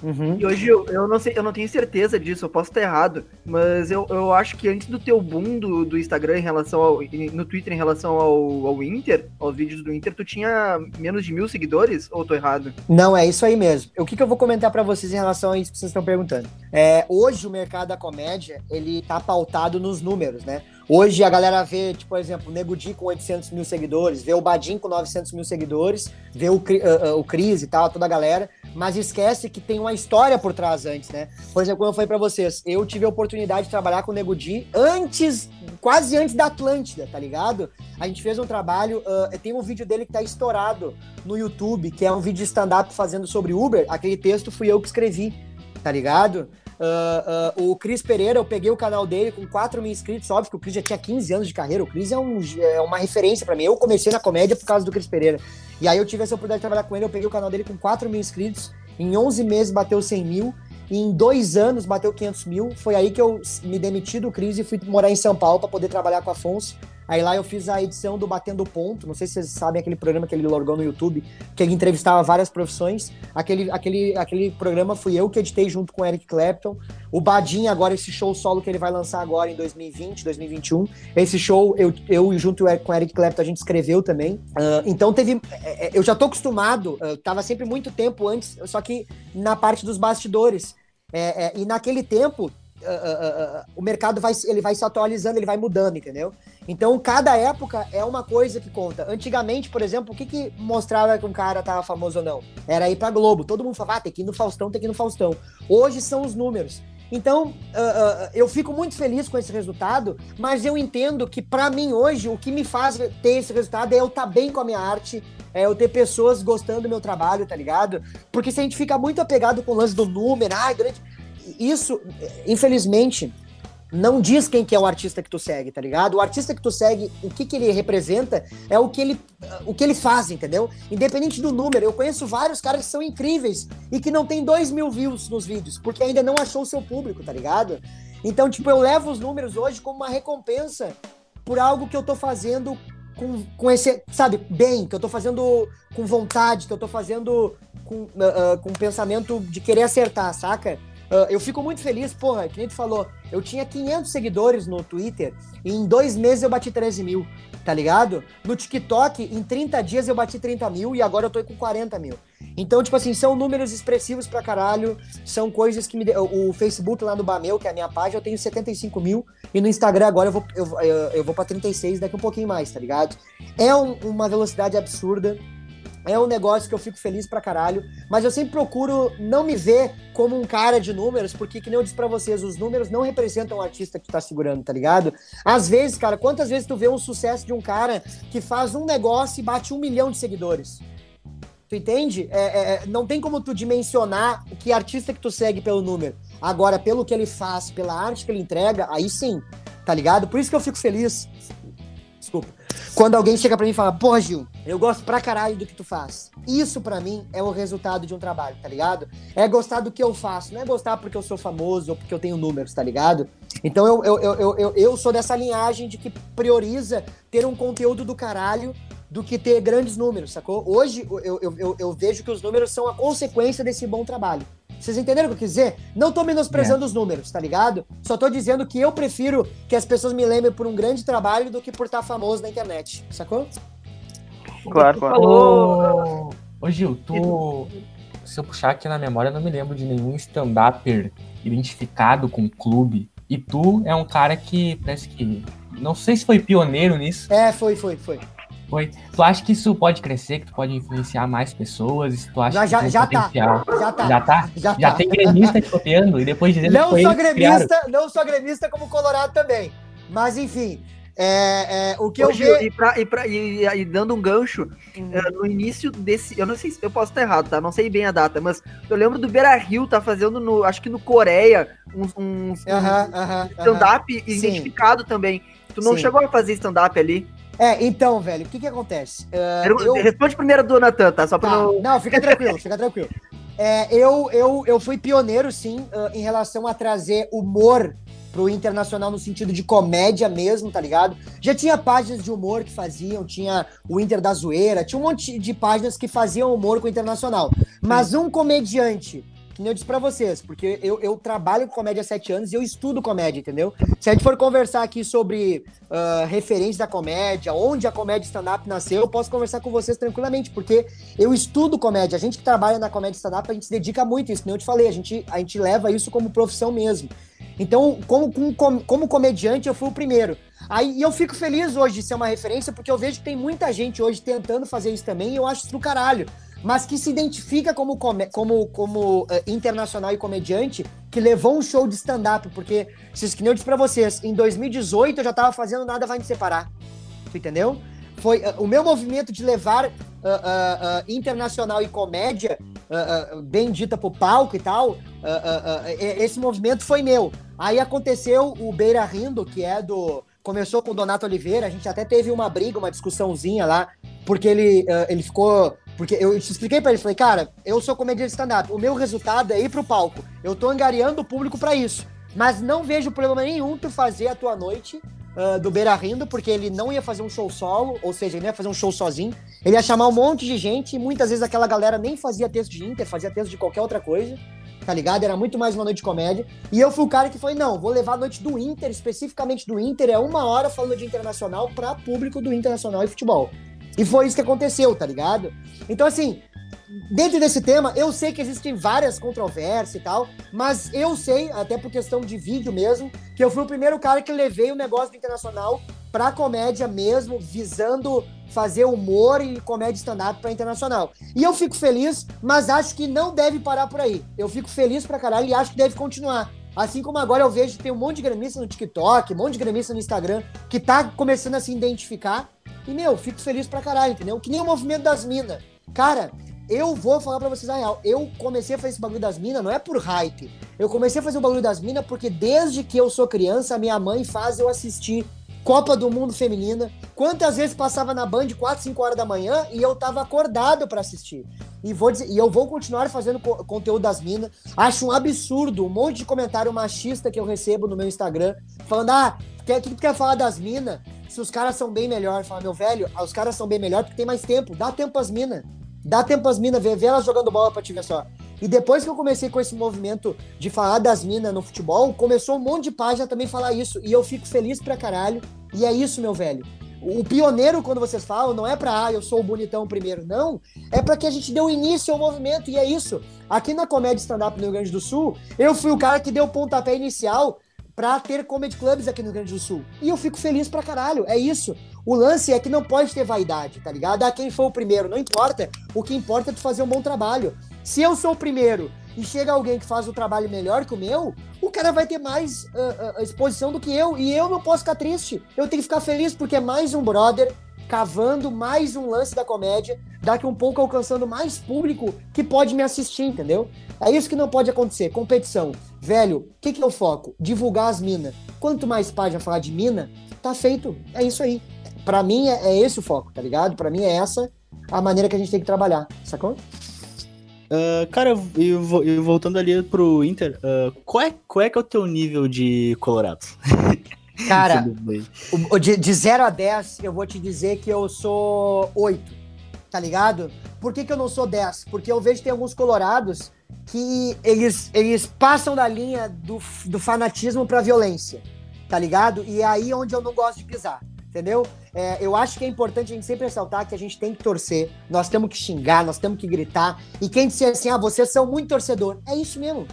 Uhum. E hoje eu, eu não sei, eu não tenho certeza disso, eu posso estar errado, mas eu, eu acho que antes do teu boom do, do Instagram em relação ao. no Twitter em relação ao, ao Inter, aos vídeos do Inter, tu tinha menos de mil seguidores? Ou tô errado? Não, é isso aí mesmo. O que, que eu vou comentar pra vocês em relação a isso que vocês estão perguntando? É, hoje o mercado da comédia, ele tá pautado nos números, né? Hoje a galera vê, tipo, por exemplo, o Nego Di com 800 mil seguidores, vê o Badin com 900 mil seguidores, vê o, uh, o Cris e tal, toda a galera, mas esquece que tem uma história por trás antes, né? Por exemplo, como eu falei pra vocês, eu tive a oportunidade de trabalhar com o Nego Di antes, quase antes da Atlântida, tá ligado? A gente fez um trabalho, uh, tem um vídeo dele que tá estourado no YouTube, que é um vídeo de stand-up fazendo sobre Uber, aquele texto fui eu que escrevi, tá ligado? Uh, uh, o Cris Pereira, eu peguei o canal dele com 4 mil inscritos. Óbvio que o Cris já tinha 15 anos de carreira. O Cris é, um, é uma referência para mim. Eu comecei na comédia por causa do Cris Pereira. E aí eu tive essa oportunidade de trabalhar com ele. Eu peguei o canal dele com 4 mil inscritos. Em 11 meses bateu 100 mil. E em dois anos bateu 500 mil. Foi aí que eu me demiti do Cris e fui morar em São Paulo para poder trabalhar com o Afonso. Aí lá eu fiz a edição do Batendo Ponto. Não sei se vocês sabem aquele programa que ele largou no YouTube, que ele entrevistava várias profissões. Aquele, aquele, aquele programa fui eu que editei junto com o Eric Clapton. O Badin, agora, esse show solo que ele vai lançar agora em 2020, 2021. Esse show, eu, eu junto com o Eric Clapton, a gente escreveu também. Uh, então teve. É, é, eu já tô acostumado, eu tava sempre muito tempo antes, só que na parte dos bastidores. É, é, e naquele tempo, Uh, uh, uh, o mercado vai, ele vai se atualizando, ele vai mudando, entendeu? Então, cada época é uma coisa que conta. Antigamente, por exemplo, o que, que mostrava que um cara tava famoso ou não? Era ir pra Globo. Todo mundo falava, ah, tem que ir no Faustão, tem que ir no Faustão. Hoje são os números. Então, eu fico muito feliz com esse resultado, mas eu entendo que, para mim, hoje, o que me faz ter esse resultado é eu estar tá bem com a minha arte, é eu ter pessoas gostando do meu trabalho, tá ligado? Porque se a gente fica muito apegado com o lance do número, ah, durante isso, infelizmente, não diz quem que é o artista que tu segue, tá ligado? O artista que tu segue, o que que ele representa é o que ele, o que ele faz, entendeu? Independente do número, eu conheço vários caras que são incríveis e que não tem dois mil views nos vídeos, porque ainda não achou o seu público, tá ligado? Então, tipo, eu levo os números hoje como uma recompensa por algo que eu tô fazendo com, com esse, sabe, bem, que eu tô fazendo com vontade, que eu tô fazendo com, uh, com pensamento de querer acertar, saca? Uh, eu fico muito feliz, porra, que nem tu falou, eu tinha 500 seguidores no Twitter e em dois meses eu bati 13 mil, tá ligado? No TikTok, em 30 dias eu bati 30 mil e agora eu tô com 40 mil. Então, tipo assim, são números expressivos pra caralho, são coisas que me. O Facebook lá no Bameu, que é a minha página, eu tenho 75 mil e no Instagram agora eu vou, eu, eu, eu vou pra 36 daqui um pouquinho mais, tá ligado? É um, uma velocidade absurda é um negócio que eu fico feliz pra caralho, mas eu sempre procuro não me ver como um cara de números, porque, que nem eu disse pra vocês, os números não representam o artista que tu tá segurando, tá ligado? Às vezes, cara, quantas vezes tu vê um sucesso de um cara que faz um negócio e bate um milhão de seguidores? Tu entende? É, é, é não tem como tu dimensionar o que artista que tu segue pelo número. Agora, pelo que ele faz, pela arte que ele entrega, aí sim, tá ligado? Por isso que eu fico feliz. Desculpa quando alguém chega para mim e fala, pô, Gil, eu gosto pra caralho do que tu faz. Isso para mim é o resultado de um trabalho, tá ligado? É gostar do que eu faço, não é gostar porque eu sou famoso ou porque eu tenho números, tá ligado? Então eu, eu, eu, eu, eu sou dessa linhagem de que prioriza ter um conteúdo do caralho do que ter grandes números, sacou? Hoje eu, eu, eu, eu vejo que os números são a consequência desse bom trabalho. Vocês entenderam o que eu quis dizer? Não tô menosprezando é. os números, tá ligado? Só tô dizendo que eu prefiro que as pessoas me lembrem por um grande trabalho do que por estar famoso na internet, sacou? Claro, claro. Ô, ô Gil, tu. Se eu puxar aqui na memória, eu não me lembro de nenhum stand-upper identificado com o clube. E tu é um cara que parece que. Não sei se foi pioneiro nisso. É, foi, foi, foi. Foi. Tu acha que isso pode crescer, que tu pode influenciar mais pessoas? Tu acha já, que já, já tá. Tá. Já tá. Já tá? Já, já tá. tem gremista te copiando e depois dizendo não que sou gremista, Não sou gremista como Colorado também. Mas, enfim, é, é, o que Hoje, eu vi... E, pra, e, pra, e, e, dando um gancho, uhum. é, no início desse. Eu não sei se eu posso estar errado, tá? Não sei bem a data, mas eu lembro do Beira Rio tá fazendo no. Acho que no Coreia uns, uns, uh -huh, uh -huh, stand-up uh -huh. identificado também. Tu não Sim. chegou a fazer stand-up ali? É, então, velho, o que que acontece? Uh, eu... Responde primeiro do Natan, tá? Só pra tá. não... Não, fica tranquilo, fica tranquilo. É, eu, eu, eu fui pioneiro, sim, uh, em relação a trazer humor pro internacional no sentido de comédia mesmo, tá ligado? Já tinha páginas de humor que faziam, tinha o Inter da Zoeira, tinha um monte de páginas que faziam humor com o internacional. Mas um comediante que nem eu disse pra vocês, porque eu, eu trabalho com comédia há sete anos e eu estudo comédia, entendeu? Se a gente for conversar aqui sobre uh, referência da comédia, onde a comédia stand-up nasceu, eu posso conversar com vocês tranquilamente, porque eu estudo comédia. A gente que trabalha na comédia stand-up, a gente se dedica muito a isso, como eu te falei, a gente, a gente leva isso como profissão mesmo. Então, como, como, como comediante, eu fui o primeiro. Aí eu fico feliz hoje de ser uma referência, porque eu vejo que tem muita gente hoje tentando fazer isso também, e eu acho isso do caralho. Mas que se identifica como, como, como uh, internacional e comediante, que levou um show de stand-up, porque, que nem eu disse pra vocês, em 2018 eu já tava fazendo Nada Vai Me Separar. Tu entendeu? Foi uh, o meu movimento de levar uh, internacional e comédia, bem dita pro palco e tal, esse movimento foi meu. Aí aconteceu o Beira Rindo, que é do começou com o Donato Oliveira, a gente até teve uma briga, uma discussãozinha lá, porque ele, ele ficou. Porque eu expliquei pra ele, falei, cara, eu sou comediante stand-up, o meu resultado é ir pro palco. Eu tô angariando o público para isso. Mas não vejo problema nenhum tu fazer a tua noite uh, do Beira Rindo, porque ele não ia fazer um show solo, ou seja, ele ia fazer um show sozinho. Ele ia chamar um monte de gente, e muitas vezes aquela galera nem fazia texto de Inter, fazia texto de qualquer outra coisa tá ligado? Era muito mais uma noite de comédia. E eu fui o cara que foi, não, vou levar a noite do Inter, especificamente do Inter, é uma hora falando de internacional para público do internacional e futebol. E foi isso que aconteceu, tá ligado? Então, assim, dentro desse tema, eu sei que existem várias controvérsias e tal, mas eu sei, até por questão de vídeo mesmo, que eu fui o primeiro cara que levei o negócio do internacional pra comédia mesmo, visando fazer humor e comédia stand-up pra internacional. E eu fico feliz, mas acho que não deve parar por aí. Eu fico feliz pra caralho e acho que deve continuar. Assim como agora eu vejo que tem um monte de gremista no TikTok, um monte de gremista no Instagram, que tá começando a se identificar. E, meu, fico feliz pra caralho, entendeu? Que nem o movimento das minas. Cara, eu vou falar pra vocês a real. Eu comecei a fazer esse bagulho das minas, não é por hype. Eu comecei a fazer o bagulho das minas porque desde que eu sou criança, minha mãe faz eu assistir Copa do Mundo Feminina. Quantas vezes passava na Band 4, 5 horas da manhã e eu tava acordado para assistir. E, vou dizer, e eu vou continuar fazendo co conteúdo das minas. Acho um absurdo um monte de comentário machista que eu recebo no meu Instagram, falando: ah, o que, que tu quer falar das minas? Se os caras são bem melhor. Fala, meu velho, os caras são bem melhor porque tem mais tempo. Dá tempo às minas. Dá tempo às minas, vê elas jogando bola pra te ver só. E depois que eu comecei com esse movimento de falar das minas no futebol, começou um monte de página também falar isso. E eu fico feliz pra caralho. E é isso, meu velho. O pioneiro, quando vocês falam, não é pra, ah, eu sou o bonitão primeiro, não. É para que a gente deu início ao movimento, e é isso. Aqui na Comédia Stand-Up no Rio Grande do Sul, eu fui o cara que deu o pontapé inicial para ter comedy clubs aqui no Rio Grande do Sul. E eu fico feliz pra caralho, é isso. O lance é que não pode ter vaidade, tá ligado? Ah, quem foi o primeiro, não importa. O que importa é tu fazer um bom trabalho. Se eu sou o primeiro e chega alguém que faz o trabalho melhor que o meu, o cara vai ter mais uh, uh, exposição do que eu. E eu não posso ficar triste. Eu tenho que ficar feliz porque é mais um brother cavando mais um lance da comédia, daqui um pouco alcançando mais público que pode me assistir, entendeu? É isso que não pode acontecer. Competição. Velho, o que, que eu foco? Divulgar as minas. Quanto mais página falar de mina, tá feito. É isso aí. Para mim é, é esse o foco, tá ligado? Para mim é essa a maneira que a gente tem que trabalhar, sacou? Uh, cara, e voltando ali pro Inter, uh, qual, é, qual é que é o teu nível de Colorado? Cara, de, 0 a 10, eu vou te dizer que eu sou 8, tá ligado? Por que, que eu não sou 10? Porque eu vejo que tem alguns colorados que eles, eles passam da linha do, do fanatismo pra violência, tá ligado? E é aí onde eu não gosto de pisar entendeu? É, eu acho que é importante a gente sempre ressaltar que a gente tem que torcer, nós temos que xingar, nós temos que gritar. E quem disser assim, ah, vocês são muito torcedor, é isso mesmo.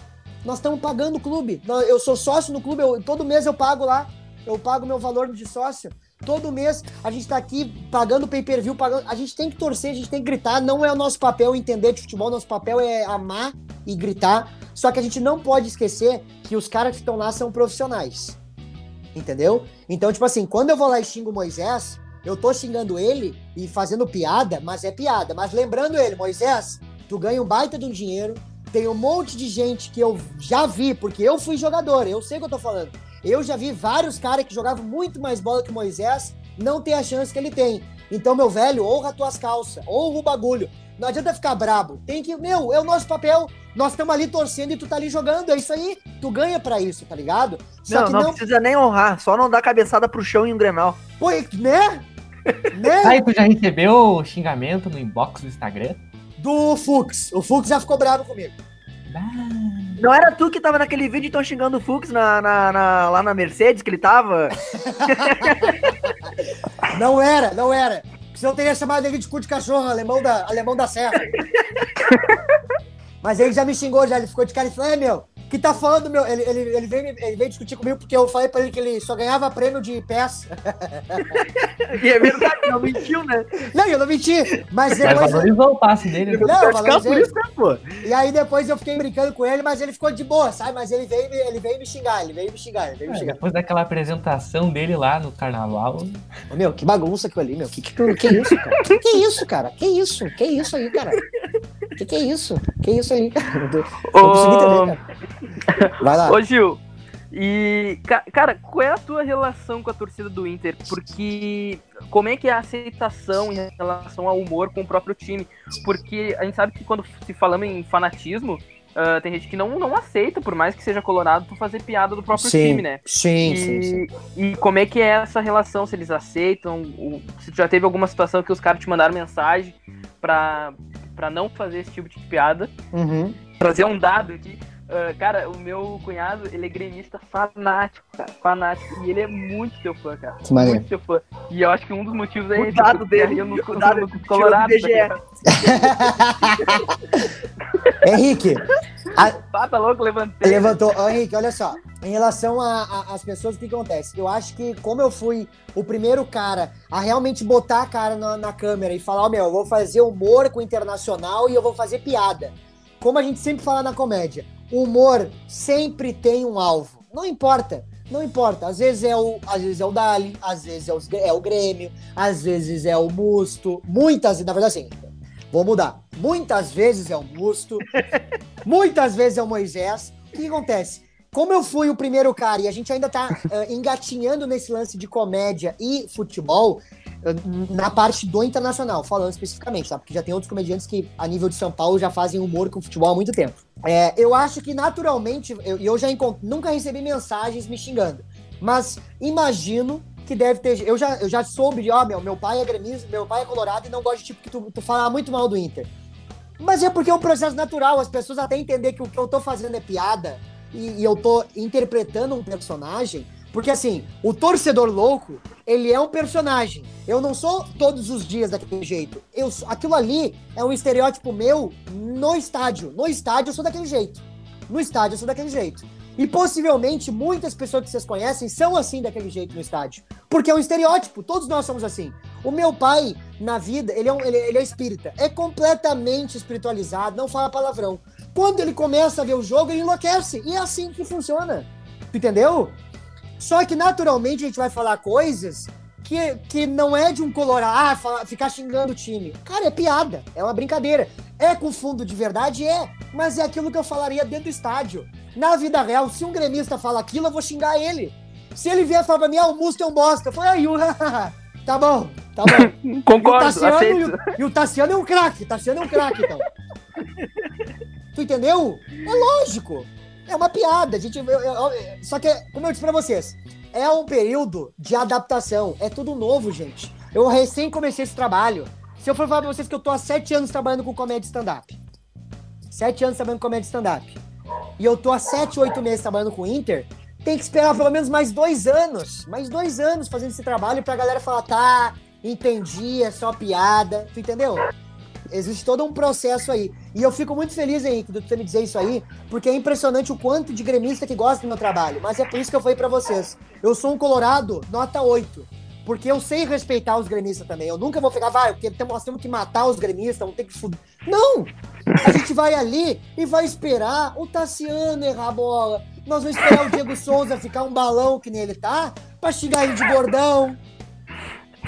Nós estamos pagando o clube. Eu sou sócio no clube, eu, todo mês eu pago lá, eu pago meu valor de sócio. Todo mês a gente está aqui pagando pay-per-view, pagando. A gente tem que torcer, a gente tem que gritar. Não é o nosso papel entender de futebol, nosso papel é amar e gritar. Só que a gente não pode esquecer que os caras que estão lá são profissionais entendeu? Então, tipo assim, quando eu vou lá e xingo Moisés, eu tô xingando ele e fazendo piada, mas é piada. Mas lembrando ele, Moisés, tu ganha um baita de um dinheiro, tem um monte de gente que eu já vi, porque eu fui jogador, eu sei o que eu tô falando. Eu já vi vários caras que jogavam muito mais bola que Moisés não ter a chance que ele tem. Então, meu velho, honra tuas calças, honra o bagulho. Não adianta ficar brabo. Tem que, meu, é o nosso papel. Nós estamos ali torcendo e tu tá ali jogando. É isso aí. Tu ganha pra isso, tá ligado? Só não, não, não, precisa nem honrar. Só não dar cabeçada pro chão em um grenal. Pô, né? né? Aí, tu já recebeu xingamento no inbox do Instagram? Do Fux. O Fux já ficou bravo comigo. Não era tu que tava naquele vídeo então xingando o Fux na, na, na, lá na Mercedes que ele tava? não era, não era. Senão eu teria chamado ele de cu de cachorro, alemão da, alemão da serra. Mas ele já me xingou, já ele ficou de cara e falou: é, meu, que tá falando, meu. Ele, ele, ele, veio, ele veio discutir comigo porque eu falei pra ele que ele só ganhava prêmio de peça. E é verdade, não mentiu, né? Não, eu não menti. Mas Mas depois. valorizou o passe dele. né? Não, ficar por valorizei. isso, né, pô? E aí depois eu fiquei brincando com ele, mas ele ficou de boa, sabe? Mas ele veio, me- ele veio me xingar, ele veio me xingar, ele veio me É, xingar. Depois daquela apresentação dele lá no carnaval. Ô, Meu, que bagunça aquilo ali, meu. Que, que, que isso, cara? Que, que isso, cara? Que isso? Que isso aí, cara? Que que é isso? Que isso aí, cara? Não entender, cara. Vai lá. Ô Gil, e ca- cara, qual é a tua relação com a torcida do Inter? Porque como é que é a aceitação em relação ao humor com o próprio time? Porque a gente sabe que quando se falamos em fanatismo, ah, tem gente que não, não aceita, por mais que seja colorado, tu fazer piada do próprio time, né? Sim, sim, sim. E, e como é que é essa relação? Se eles aceitam? o- se já teve alguma situação que os caras te mandaram mensagem pra, pra não fazer esse tipo de piada? Uhum. trazer um dado aqui. Ah, cara, o meu cunhado, ele é gremista fanático, cara. Fanático. E ele é muito seu fã, cara. Que maneiro. Muito seu fã. E eu acho que um dos motivos é O esse. dado porque dele, eu no, o no- dado no tirou do Colorado. Tá? Henrique, a- Ah, tá louco? Levantei. levantou. Ô, Henrique, olha só. Em relação às pessoas, o que acontece? Eu acho que, como eu fui o primeiro cara a realmente botar a cara na, na câmera e falar: Ó, meu, eu vou fazer humor com o internacional e eu vou fazer piada. Como a gente sempre fala na comédia, o humor sempre tem um alvo. Não importa. Não importa, às vezes é o, às vezes é o Dali, às vezes é, os- é o Grêmio, às vezes é o Musto, muitas, na verdade assim, vou mudar. Muitas vezes é o Musto, muitas vezes é o Moisés. O que acontece? Como eu fui o primeiro cara e a gente ainda tá eh, engatinhando nesse lance de comédia e futebol, na parte do internacional, falando especificamente, tá? Porque já tem outros comediantes que, a nível de São Paulo, já fazem humor com futebol há muito tempo. É, eu acho que naturalmente, eu, eu já nunca recebi mensagens me xingando, mas imagino que deve ter. Eu já, eu já soube de, ó, meu, meu pai é gremista, meu pai é colorado e não gosta de tipo que tu, tu fala muito mal do Inter. Mas é porque é um processo natural, as pessoas até entender que o que eu tô fazendo é piada e, e eu tô interpretando um personagem. Porque assim, o torcedor louco, ele é um personagem. Eu não sou todos os dias daquele jeito. Eu, aquilo ali é um estereótipo meu no estádio. No estádio eu sou daquele jeito. No estádio eu sou daquele jeito. E possivelmente muitas pessoas que vocês conhecem são assim daquele jeito no estádio. Porque é um estereótipo, todos nós somos assim. O meu pai, na vida, ele é, um, ele, ele é espírita. É completamente espiritualizado, não fala palavrão. Quando ele começa a ver o jogo, ele enlouquece. E é assim que funciona. Entendeu? Só que naturalmente a gente vai falar coisas que, que não é de um colorado, ah, falar- ficar xingando o time. Cara, é piada, é uma brincadeira. É com fundo de verdade? É, mas é aquilo que eu falaria dentro do estádio. Na vida real, se um gremista fala aquilo, eu vou xingar ele. Se ele vier falar pra mim, ah, o Musto é um bosta, eu falo, aí, tá bom, tá bom. E o Concordo, Tassiano, e o, e o Tassiano é um craque. O Tassiano é um craque, então. tu entendeu? É lógico. É uma piada. A gente, eu- eu- só que, como eu disse pra vocês, é um período de adaptação. É tudo novo, gente. Eu recém comecei esse trabalho. Se eu for falar pra vocês que eu tô há sete anos trabalhando com comédia stand-up. Sete anos trabalhando com comédia stand-up. E eu tô há sete, oito meses trabalhando com o Inter. Tem que esperar pelo menos mais dois anos. Mais dois anos fazendo esse trabalho pra galera falar, tá, entendi, é só piada. Tu entendeu? Existe todo um processo aí. E eu fico muito feliz, Henrique, de você me dizer isso aí, porque é impressionante o quanto de gremista que gosta do meu trabalho. Mas é por isso que eu falei pra vocês. Eu sou um colorado nota 8. Porque eu sei respeitar os gremistas também. Eu nunca vou pegar, vai, porque nós temos que matar os gremistas, vamos ter que fuder. Não! A gente vai ali e vai esperar o Tassiano errar a bola. Nós vamos esperar o Diego Souza ficar um balão que nem ele tá, pra xingar ele de gordão.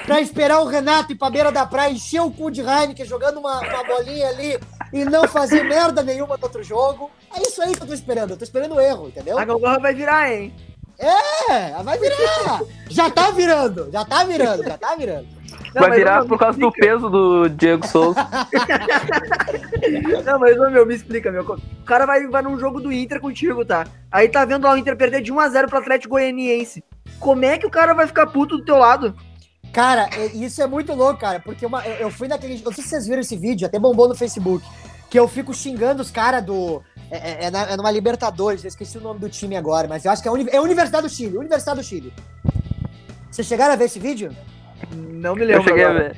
Pra esperar o Renato ir pra beira da praia, encher o cu de Heineken jogando uma, uma bolinha ali e não fazer merda nenhuma no outro jogo. É isso aí que eu tô esperando. Eu tô esperando o erro, entendeu? A gangorra vai virar, hein? É, vai virar. Já tá virando, já tá virando, já tá virando. Não, Vai virar por causa do peso do Diego Souza. Não, mas, ô, meu, me explica, meu. O cara vai, vai num jogo do Inter contigo, tá? Aí tá vendo lá o Inter perder de 1x0 pro Atlético Goianiense. Como é que o cara vai ficar puto do teu lado? Cara, é- isso é muito louco, cara, porque uma- eu, eu fui naquele. Eu não sei se vocês viram esse vídeo, até bombou no Facebook. Que eu fico xingando os caras do. É, é- é na- é numa Libertadores, eu esqueci o nome do time agora, mas eu acho que é a, Uni- é a Universidade do Chile. Universidade do Chile. Vocês chegaram a ver esse vídeo? Não me Eu lembro. cheguei a agora. ver.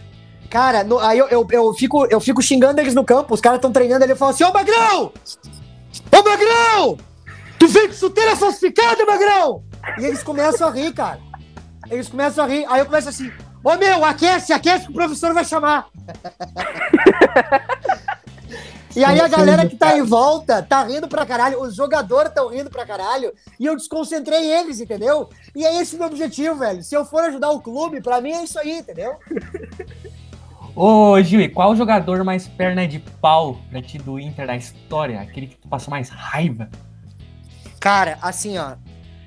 Cara, no- aí eu, eu, eu fico, eu fico xingando eles no campo, os caras estão treinando ali, eu falo assim, ô Magrão! Ô Magrão! Tu vem com chuteira falsificada, magrão! E eles começam a rir, cara. Eles começam a rir. Aí eu começo assim: Ô meu, aquece, aquece que o professor vai chamar. E aí a galera que tá em volta tá rindo pra caralho, os jogadores tão rindo pra caralho, e eu desconcentrei eles, entendeu? E é esse o meu objetivo, velho. Se eu for ajudar o clube, pra mim é isso aí, entendeu? Ô, Gil, e qual jogador mais perna de pau pra ti do Inter da história? Aquele que tu passou mais raiva? Cara, assim, ó.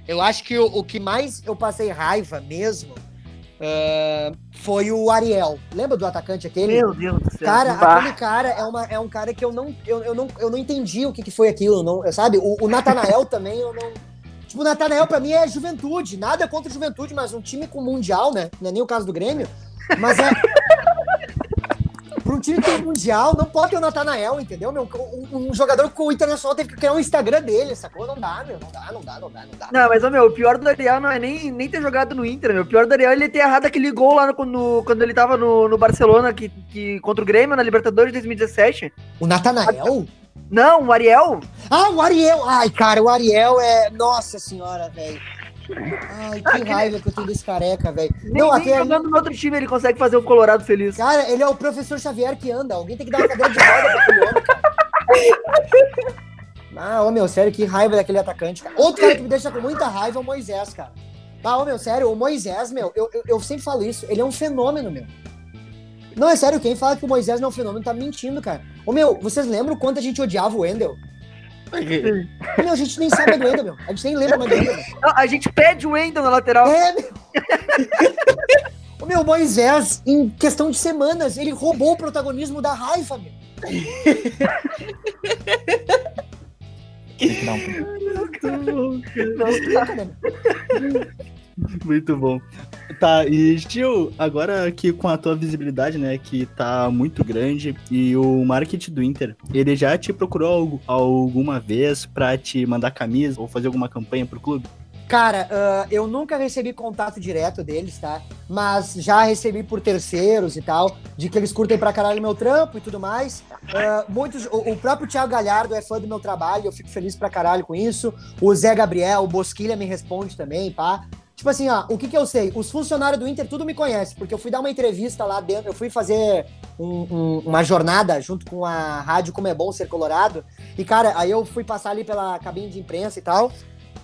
Eu acho que o, o que mais eu passei raiva mesmo uh, foi o Ariel. Lembra do atacante aquele? Meu Deus do céu. Cara, Bah. aquele cara é, uma, é um cara que eu não, eu, eu não, eu não entendi o que, que foi aquilo, não, sabe? O, o Natanael também, eu não. Tipo, o Natanael pra mim é juventude, nada contra a juventude, mas um time com mundial, né? Não é nem o caso do Grêmio, mas é. Pra um time que tem mundial, não pode ter o Natanael, entendeu? Meu? Um, um jogador com o Internacional teve que criar um Instagram dele, sacou? Não dá, meu. Não dá, não dá, não dá, não dá. Não, mas, ô, meu, o pior do Ariel não é nem, nem ter jogado no Inter, meu. O pior do Ariel é ele ter errado aquele gol lá no, no- quando ele tava no, no Barcelona que, que, contra o Grêmio na Libertadores de 2017. O Natanael? Não, o Ariel. Ah, o Ariel! Ai, cara, o Ariel é. Nossa senhora, velho. Ai, que raiva que eu tenho desse careca, velho. Não, até. jogando no outro time ele consegue fazer o Colorado feliz. Cara, ele é o professor Xavier que anda. Alguém tem que dar uma cadeira de roda pra aquele homem, cara. Ah, ô meu, sério, que raiva daquele atacante, cara. Outro cara que me deixa com muita raiva é o Moisés, cara. Ah, ô meu, sério, o Moisés, meu, eu, eu, eu sempre falo isso, ele é um fenômeno, meu. Não, é sério, quem fala que o Moisés não é um fenômeno tá mentindo, cara. Ô meu, vocês lembram o quanto a gente odiava o Wendel? Meu, a gente nem sabe do Wendel, meu. A gente nem lembra mais do Wendel. Não, a gente pede o Wendel na lateral. É, meu. O meu Moisés, em questão de semanas, ele roubou o protagonismo da raiva, meu. Tem que dar um Brincadeira. Muito bom. Tá, e Gil, agora que com a tua visibilidade, né, que tá muito grande, e o marketing do Inter, ele já te procurou algu- alguma vez pra te mandar camisa ou fazer alguma campanha pro clube? Cara, ah, eu nunca recebi contato direto deles, tá? Mas já recebi por terceiros e tal, de que eles curtem pra caralho meu trampo e tudo mais. Ah, muitos, o, o próprio Thiago Galhardo é fã do meu trabalho, eu fico feliz pra caralho com isso. O Zé Gabriel, o Bosquilha me responde também, pá. Tipo assim, ó, o que que eu sei? Os funcionários do Inter tudo me conhecem, porque eu fui dar uma entrevista lá dentro, eu fui fazer um- um- uma jornada junto com a Rádio Como é Bom Ser Colorado. E, cara, aí eu fui passar ali pela cabine de imprensa e tal.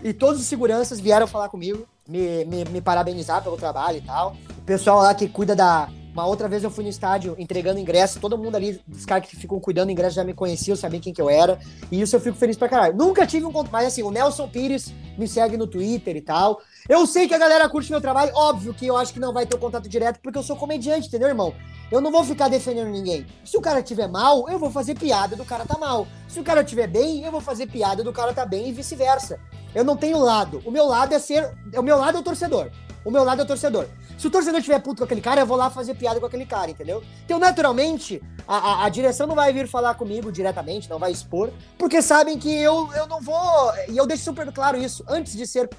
E todos os seguranças vieram falar comigo, me, me, me parabenizar pelo trabalho e tal. O pessoal lá que cuida da. Uma outra vez eu fui no estádio entregando ingresso, todo mundo ali, os caras que ficam cuidando do ingresso já me conheciam, sabiam quem que eu era. E isso eu fico feliz pra caralho. Nunca tive um contato, mas assim, o Nelson Pires me segue no Twitter e tal. Eu sei que a galera curte meu trabalho, óbvio que eu acho que não vai ter o contato direto, porque eu sou comediante, entendeu, irmão? Eu não vou ficar defendendo ninguém. Se o cara tiver mal, eu vou fazer piada do cara tá mal. Se o cara tiver bem, eu vou fazer piada do cara tá bem e vice-versa. Eu não tenho lado. O meu lado é ser. O meu lado é o torcedor. O meu lado é o torcedor. Se o torcedor tiver puto com aquele cara, eu vou lá fazer piada com aquele cara, entendeu? Então, naturalmente, a, a- a direção não vai vir falar comigo diretamente, não vai expor, porque sabem que eu, eu não vou. E eu deixo super claro isso. Antes de ser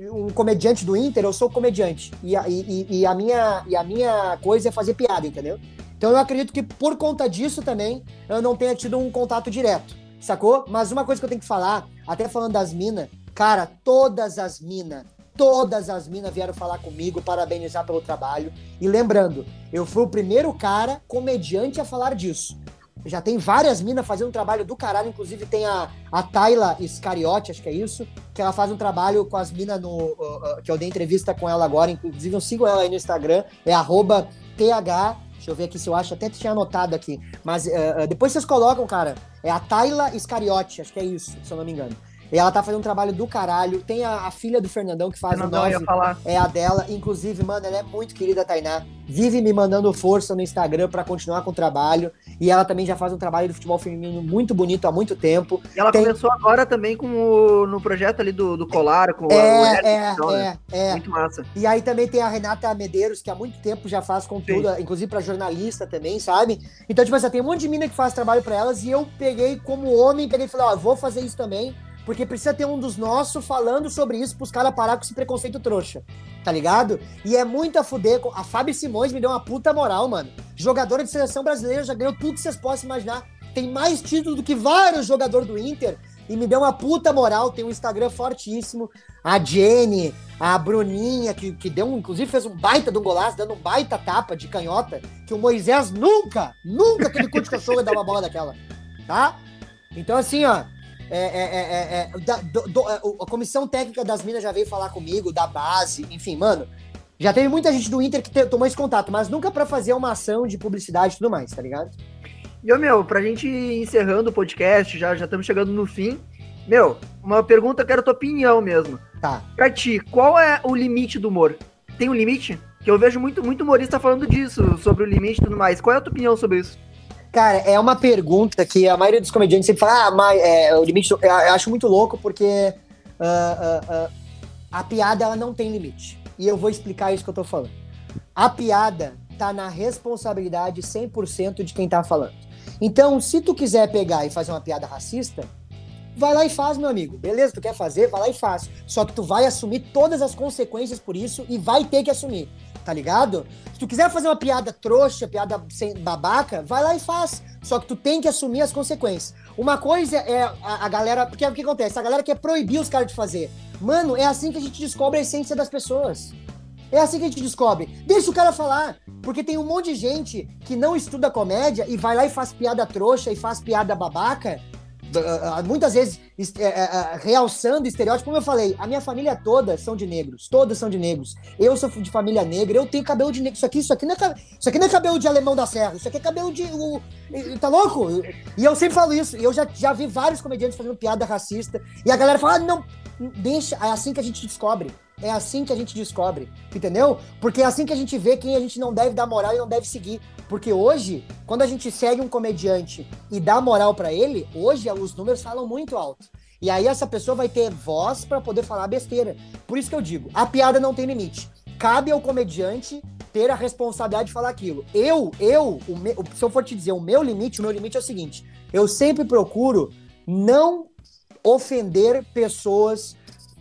um comediante do Inter, eu sou comediante. E a, e- e a minha, e a minha coisa é fazer piada, entendeu? Então eu acredito que por conta disso também eu não tenha tido um contato direto, sacou? Mas uma coisa que eu tenho que falar, até falando das minas, cara, todas as minas, todas as minas vieram falar comigo, parabenizar pelo trabalho. E lembrando, eu fui o primeiro cara comediante a falar disso. Já tem várias minas fazendo um trabalho do caralho, inclusive tem a, a Tayla Iscariote, acho que é isso, que ela faz um trabalho com as minas no. uh, uh, que eu dei entrevista com ela agora, inclusive eu sigo ela aí no Instagram, é arroba TH. Deixa eu ver aqui se eu acho, até tinha anotado aqui. Mas uh, uh, depois vocês colocam, cara. É a Tayla Iscariote, acho que é isso, se eu não me engano. E ela tá fazendo um trabalho do caralho. Tem a, a filha do Fernandão que faz o ia nove, falar. é a dela. Inclusive, mano, ela é muito querida, a Tainá. Vive me mandando força no Instagram pra continuar com o trabalho. E ela também já faz um trabalho do futebol feminino muito bonito há muito tempo. E ela Tem- começou agora também com o, no projeto ali do, do Colar, com o É, Eric, é, então, né? é, é. Muito massa. E aí também tem a Renata Medeiros, que há muito tempo já faz conteúdo, inclusive pra jornalista também, sabe? Então, tipo assim, tem um monte de mina que faz trabalho pra elas e eu peguei como homem, peguei e falei, ó, vou fazer isso também, porque precisa ter um dos nossos falando sobre isso pros caras parar com esse preconceito trouxa, tá ligado? E é muito a fuder. A Fábio Simões me deu uma puta moral, mano. Jogadora de seleção brasileira, já ganhou tudo que vocês possam imaginar. Tem mais título do que vários jogadores do Inter. e me deu uma puta moral. Tem um Instagram fortíssimo. A Jenny, a Bruninha, que, que deu, um, inclusive fez um baita de um golaço, dando um baita tapa de canhota, que o Moisés nunca, nunca aquele cu de cachorro dar uma bola daquela. Tá? Então, assim, ó. É, é, é, é, da, do, do, a comissão técnica das Minas já veio falar comigo, da base, enfim, mano. Já teve muita gente do Inter que te, tomou esse contato, mas nunca para fazer uma ação de publicidade e tudo mais, tá ligado? E, ô, meu, pra gente ir encerrando o podcast, já já estamos chegando no fim. Meu, uma pergunta, eu quero a tua opinião mesmo. Tá. Pra ti, qual é o limite do humor? Tem um limite? Que eu vejo muito, muito humorista falando disso, sobre o limite e tudo mais. Qual é a tua opinião sobre isso? Cara, é uma pergunta que a maioria dos comediantes sempre fala, ah, mas é, o limite. Eu acho muito louco porque uh, uh, uh, a piada ela não tem limite. E eu vou explicar isso que eu tô falando. A piada tá na responsabilidade 100% de quem tá falando. Então, se tu quiser pegar e fazer uma piada racista, vai lá e faz, meu amigo. Beleza, tu quer fazer, vai lá e faz. Só que tu vai assumir todas as consequências por isso e vai ter que assumir tá ligado? Se tu quiser fazer uma piada trouxa, piada sem babaca, vai lá e faz. Só que tu tem que assumir as consequências. Uma coisa é a, a galera. Porque o que acontece? A galera quer proibir os caras de fazer. Mano, é assim que a gente descobre a essência das pessoas. É assim que a gente descobre. Deixa o cara falar. Porque tem um monte de gente que não estuda comédia e vai lá e faz piada trouxa e faz piada babaca muitas vezes é, é, é, realçando estereótipos, como eu falei, a minha família toda são de negros, todas são de negros. Eu sou de família negra, eu tenho cabelo de negro. Isso aqui, isso aqui, não, é, isso aqui não é cabelo de alemão da serra, isso aqui é cabelo de. O, tá louco? E eu sempre falo isso. Eu já, já vi vários comediantes fazendo piada racista, e a galera fala: ah, não, deixa, é assim que a gente descobre. É assim que a gente descobre, entendeu? Porque é assim que a gente vê quem a gente não deve dar moral e não deve seguir. Porque hoje, quando a gente segue um comediante e dá moral para ele, hoje os números falam muito alto. E aí essa pessoa vai ter voz para poder falar besteira. Por isso que eu digo, a piada não tem limite. Cabe ao comediante ter a responsabilidade de falar aquilo. Eu, eu, me, se eu for te dizer o meu limite, o meu limite é o seguinte: eu sempre procuro não ofender pessoas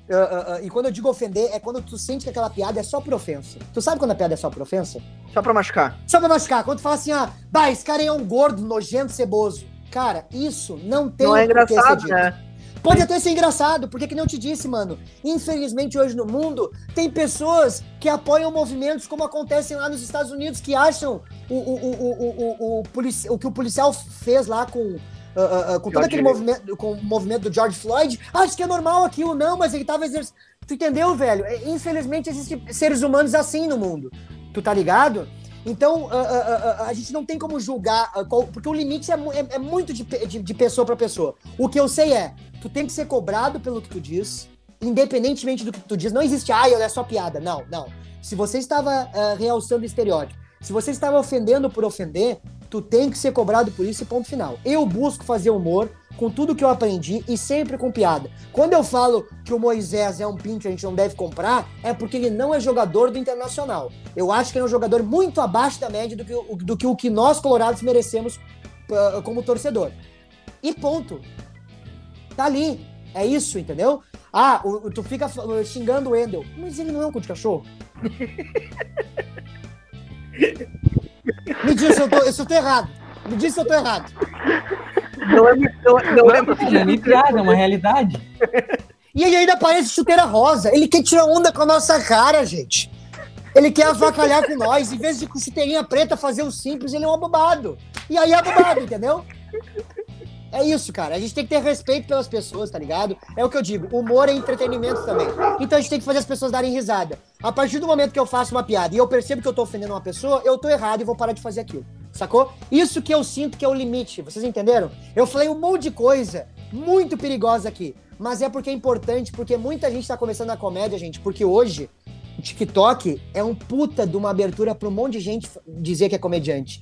Uh, uh, uh, e quando eu digo ofender, é quando tu sente que aquela piada é só por ofensa. Tu sabe quando a piada é só por ofensa? Só pra machucar. Só pra machucar. Quando tu fala assim, ah, bah, esse cara aí é um gordo, nojento, ceboso. Cara, isso não tem não é engraçado, né? Pode até ser engraçado, porque que não te disse, mano. Infelizmente, hoje no mundo, tem pessoas que apoiam movimentos como acontecem lá nos Estados Unidos, que acham o, o, o, o, o, o, o que o policial fez lá com uh, uh, com todo aquele movimento, com o movimento do George Floyd, acho que é normal aquilo, não, mas ele tava exercendo. Tu entendeu, velho? É, infelizmente existem seres humanos assim no mundo. Tu tá ligado? Então, uh, uh, uh, a gente não tem como julgar, qual, porque o limite é, é, é muito de, de, de pessoa para pessoa. O que eu sei é, tu tem que ser cobrado pelo que tu diz, independentemente do que tu diz. Não existe, ah, é só piada. Não, não. Se você estava realçando estereótipo, se você estava ofendendo por ofender, tu tem que ser cobrado por isso e ponto final. Eu busco fazer humor com tudo que eu aprendi e sempre com piada. Quando eu falo que o Moisés é um pinto a gente não deve comprar, é porque ele não é jogador do Internacional. Eu acho que ele é um jogador muito abaixo da média do que, do que o que nós colorados merecemos uh, como torcedor. E ponto. Tá ali. É isso, entendeu? Ah, o, tu fica xingando o Endel. Mas ele não é um cu de cachorro. Me diz se eu tô, se eu tô errado. Me diz se eu tô errado. Não é, não, não é, não é nem piada, é uma realidade. E ele ainda parece chuteira rosa. Ele quer tirar onda com a nossa cara, gente. Ele quer avacalhar com nós. Em vez de com chuteirinha preta fazer o simples, ele é um abobado. E aí é abobado, entendeu? É isso, cara. A gente tem que ter respeito pelas pessoas, tá ligado? É o que eu digo. Humor é entretenimento também. Então a gente tem que fazer as pessoas darem risada. A partir do momento que eu faço uma piada e eu percebo que eu tô ofendendo uma pessoa, eu tô errado e vou parar de fazer aquilo. Sacou? Isso que eu sinto que é o limite. Vocês entenderam? Eu falei um monte de coisa muito perigosa aqui. Mas é porque é importante, porque muita gente tá começando a comédia, gente. Porque hoje o TikTok é um puta de uma abertura para um monte de gente dizer que é comediante.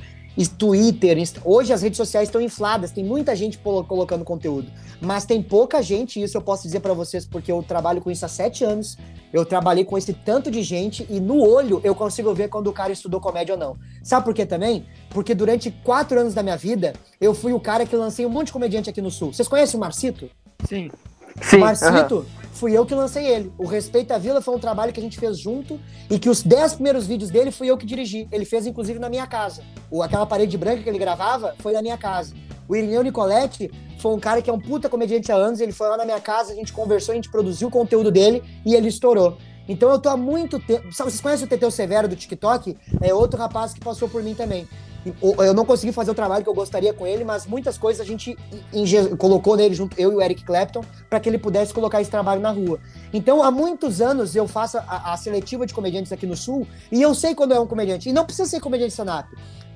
Twitter, hoje as redes sociais estão infladas, tem muita gente colocando conteúdo, mas tem pouca gente, isso eu posso dizer para vocês porque eu trabalho com isso há sete anos, eu trabalhei com esse tanto de gente e no olho eu consigo ver quando o cara estudou comédia ou não. Sabe por quê também? Porque durante quatro anos da minha vida, eu fui o cara que lancei um monte de comediante aqui no Sul. Vocês conhecem o Marcito? Sim. Sim. Marcito, uh -huh. Fui eu que lancei ele. O Respeito à Vila foi um trabalho que a gente fez junto e que os dez primeiros vídeos dele fui eu que dirigi. Ele fez, inclusive, na minha casa. O, aquela parede branca que ele gravava foi na minha casa. O Irineu Nicoletti foi um cara que é um puta comediante há anos, ele foi lá na minha casa, a gente conversou, a gente produziu o conteúdo dele e ele estourou. Então eu tô há muito tempo. Vocês conhecem o Teteu Severo do TikTok? É outro rapaz que passou por mim também. Eu não consegui fazer o trabalho que eu gostaria com ele, mas muitas coisas a gente colocou nele junto, eu e o Eric Clapton, para que ele pudesse colocar esse trabalho na rua. Então, há muitos anos eu faço a, a, seletiva de comediantes aqui no Sul e eu sei quando é um comediante. E não precisa ser comediante stand-up.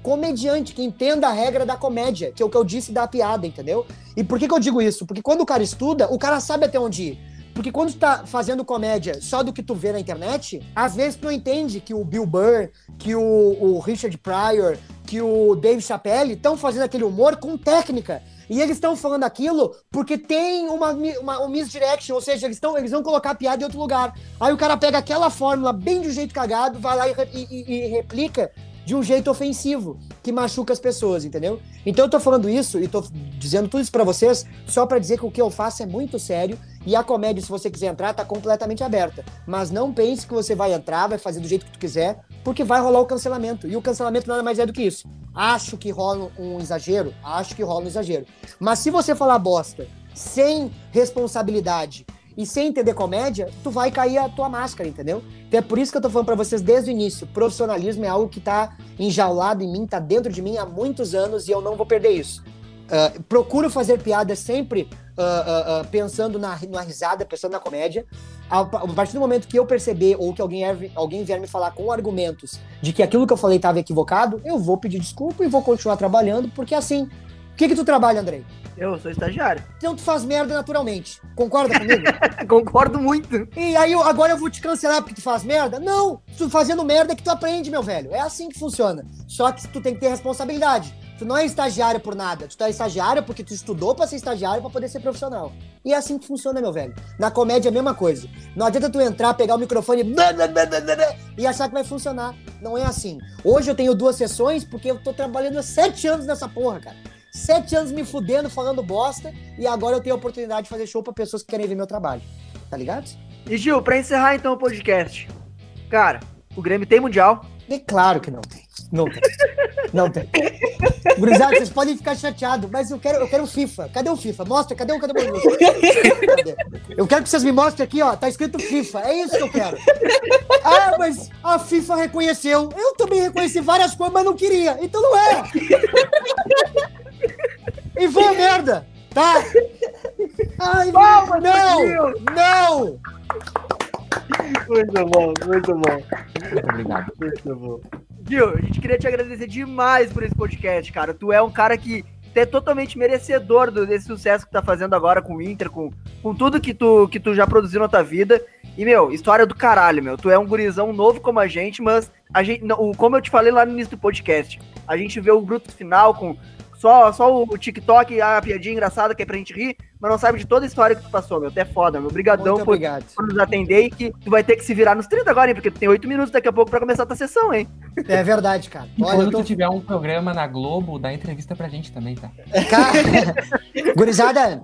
Comediante que entenda a regra da comédia, que é o que eu disse da piada, entendeu? E por que, que eu digo isso? Porque quando o cara estuda, o cara sabe até onde ir. Porque quando tu tá fazendo comédia só do que tu vê na internet, às vezes tu não entende que o Bill Burr, que o, o Richard Pryor, que o Dave Chappelle estão fazendo aquele humor com técnica. E eles estão falando aquilo porque tem uma, uma um misdirection, ou seja, eles, tão, eles vão colocar a piada em outro lugar. Aí o cara pega aquela fórmula bem um jeito cagado, vai lá e, e, e replica de um jeito ofensivo, que machuca as pessoas, entendeu? Então eu tô falando isso e tô dizendo tudo isso para vocês só para dizer que o que eu faço é muito sério e a comédia, se você quiser entrar, tá completamente aberta. Mas não pense que você vai entrar, vai fazer do jeito que tu quiser, porque vai rolar o cancelamento. E o cancelamento nada mais é do que isso. Acho que rola um exagero, acho que rola um exagero. Mas se você falar bosta sem responsabilidade e sem entender comédia, tu vai cair a tua máscara, entendeu? Então é por isso que eu tô falando para vocês desde o início. Profissionalismo é algo que tá enjaulado em mim, tá dentro de mim há muitos anos e eu não vou perder isso. Uh, procuro fazer piadas sempre uh, uh, pensando na, na risada, pensando na comédia. A, a, partir do momento que eu perceber ou que alguém, alguém vier me falar com argumentos de que aquilo que eu falei estava equivocado, eu vou pedir desculpa e vou continuar trabalhando, porque assim. O que, que tu trabalha, Andrei? Eu sou estagiário. Então tu faz merda naturalmente. Concorda comigo? Concordo muito. E aí agora eu vou te cancelar porque tu faz merda? Não! Tu fazendo merda é que tu aprende, meu velho. É assim que funciona. Só que tu tem que ter responsabilidade. Tu não é estagiário por nada. Tu tá estagiário porque tu estudou para ser estagiário para poder ser profissional. E é assim que funciona, meu velho. Na comédia é a mesma coisa. Não adianta tu entrar, pegar o microfone e achar que vai funcionar. Não é assim. Hoje eu tenho duas sessões porque eu tô trabalhando há sete anos nessa porra, cara. Sete anos me fudendo, falando bosta, e agora eu tenho a oportunidade de fazer show para pessoas que querem ver meu trabalho. Tá ligado? E Gil, pra encerrar então o podcast. Cara, o Grêmio tem Mundial? É claro que não tem. Não tem. Não tem. Gurizada, vocês podem ficar chateados, mas eu quero, eu quero o FIFA. Cadê o FIFA? Mostra, cadê o cadê o cadê? Eu quero que vocês me mostrem aqui, ó. Tá escrito FIFA. É isso que eu quero. Ah, mas a FIFA reconheceu. Eu também reconheci várias coisas, mas não queria. Então não é. E foi a merda, tá? Ai, Palma, não! Não! Muito bom, muito bom. Muito obrigado. Muito bom. Gil, a gente queria te agradecer demais por esse podcast, cara. Tu é um cara que é totalmente merecedor desse sucesso que tá fazendo agora com o Inter, com, com tudo que tu, que tu já produziu na tua vida. E, meu, história do caralho, meu. Tu é um gurizão novo como a gente, mas a gente, como eu te falei lá no início do podcast, a gente vê o bruto final com só, só o TikTok, a piadinha engraçada que é pra gente rir, mas não sabe de toda a história que tu passou, meu. Até foda, meu. Obrigadão por, por, nos atender e que tu vai ter que se virar nos 30 agora, hein? Porque tu tem 8 minutos daqui a pouco pra começar a tua sessão, hein? É verdade, cara. Olha, quando tô... tu tiver um programa na Globo, dá entrevista pra gente também, tá? Cara, gurizada,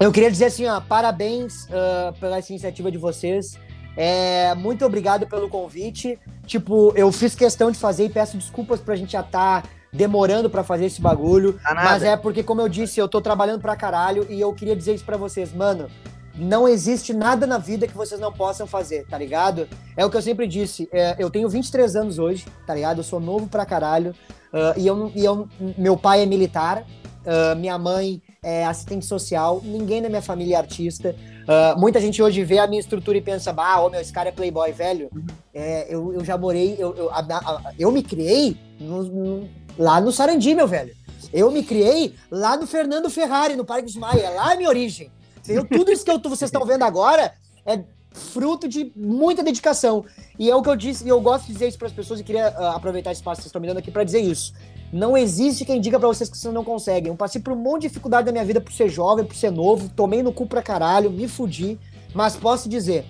eu queria dizer assim, ó, parabéns uh, pela essa iniciativa de vocês. É, muito obrigado pelo convite. Tipo, eu fiz questão de fazer e peço desculpas pra gente já estar tá demorando para fazer esse bagulho. Mas é porque, como eu disse, eu tô trabalhando pra caralho e eu queria dizer isso pra vocês, mano. Não existe nada na vida que vocês não possam fazer, tá ligado? É o que eu sempre disse. É, eu tenho 23 anos hoje, tá ligado? Eu sou novo pra caralho. Uh, e, eu, e eu, meu pai é militar, uh, minha mãe é assistente social, ninguém na minha família é artista. Uh, muita gente hoje vê a minha estrutura e pensa, ah, oh, meu, esse cara é playboy, velho. Uhum. É, eu, eu já morei, eu, eu, a, a, eu me criei no, lá no Sarandi, meu velho. Eu me criei lá no Fernando Ferrari, no Parque de Maia. É lá a minha origem. Entendeu? Tudo isso que eu, vocês estão vendo agora é fruto de muita dedicação. E é o que eu disse, e eu gosto de dizer isso para as pessoas e queria uh, aproveitar esse espaço que vocês estão me dando aqui para dizer isso. Não existe quem diga para vocês que vocês não conseguem. Eu passei por um monte de dificuldade na minha vida por ser jovem, por ser novo, tomei no cu pra caralho, me fudi, mas posso dizer,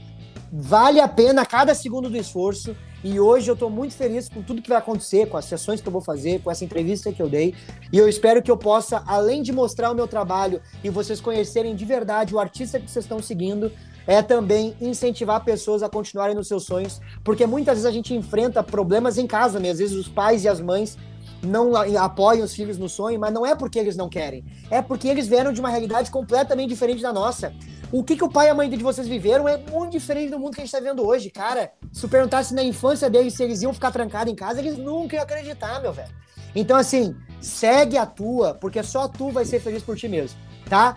vale a pena cada segundo do esforço. E hoje eu estou muito feliz com tudo que vai acontecer, com as sessões que eu vou fazer, com essa entrevista que eu dei. E eu espero que eu possa, além de mostrar o meu trabalho e vocês conhecerem de verdade o artista que vocês estão seguindo, é também incentivar pessoas a continuarem nos seus sonhos, porque muitas vezes a gente enfrenta problemas em casa, mesmo. às vezes os pais e as mães não apoiam os filhos no sonho, mas não é porque eles não querem. É porque eles vieram de uma realidade completamente diferente da nossa. O que, que o pai e a mãe de vocês viveram é muito diferente do mundo que a gente está vendo hoje, cara. Se perguntasse na infância deles se eles iam ficar trancados em casa, eles nunca iam acreditar, meu velho. Então, assim, segue a tua, porque só tu vai ser feliz por ti mesmo, tá?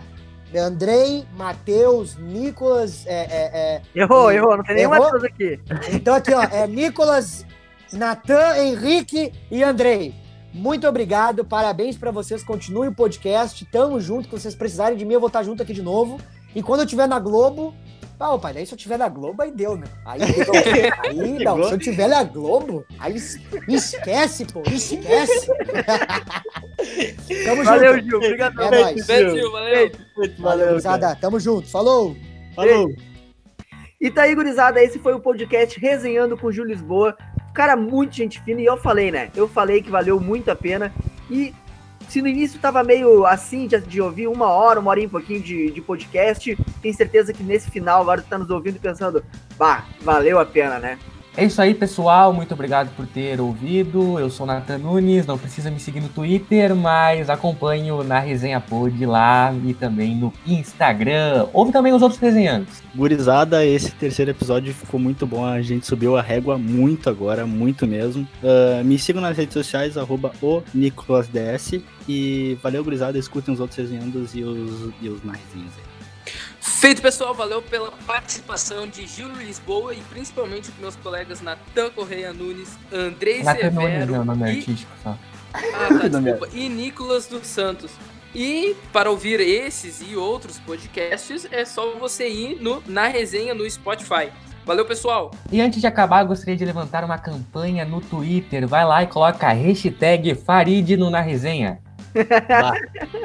Andrei, Matheus, Nicolas. É, é, é, errou, e, errou, não tem nenhum Matheus aqui. Então, aqui, ó, é Nicolas, Natan, Henrique e Andrei. Muito obrigado, parabéns para vocês. Continue o podcast. Tamo junto. Se vocês precisarem de mim, eu vou estar junto aqui de novo. E quando eu estiver na Globo. Ah, pai, daí se eu tiver na Globo, aí deu, né? Aí, aí não, se eu tiver na Globo, aí esquece, pô, esquece. tamo valeu, junto. Gil, obrigado. É nóis. Valeu, valeu. Valeu, gurizada, tamo junto, falou. Falou. E tá aí, gurizada, esse foi o podcast Resenhando com o Gil Lisboa. Cara, muito gente fina, e eu falei, né? Eu falei que valeu muito a pena. E se no início tava meio assim de, de ouvir uma hora, uma hora e um pouquinho de, de podcast, tenho certeza que nesse final agora tu tá nos ouvindo pensando, bah, valeu a pena, né? É isso aí, pessoal. Muito obrigado por ter ouvido. Eu sou Nathan Nunes. Não precisa me seguir no Twitter, mas acompanho na Resenha Pod lá e também no Instagram. Ouve também os outros resenhantes. Gurizada, esse terceiro episódio ficou muito bom. A gente subiu a régua muito agora, muito mesmo. Uh, me sigam nas redes sociais, arroba o NicolasDS. E valeu, gurizada. Escutem os outros resenhandos e os, e os aí. Feito, pessoal. Valeu pela participação de Júlio Lisboa e principalmente dos meus colegas Natan Correia Nunes, Andrei Severo Nunes, é o nome e... artístico só. Ah, tá, desculpa. e Nicolas dos Santos. E para ouvir esses e outros podcasts, é só você ir no, na resenha no Spotify. Valeu, pessoal! E antes de acabar, gostaria de levantar uma campanha no Twitter. Vai lá e coloca a hashtag Farid no Na Resenha.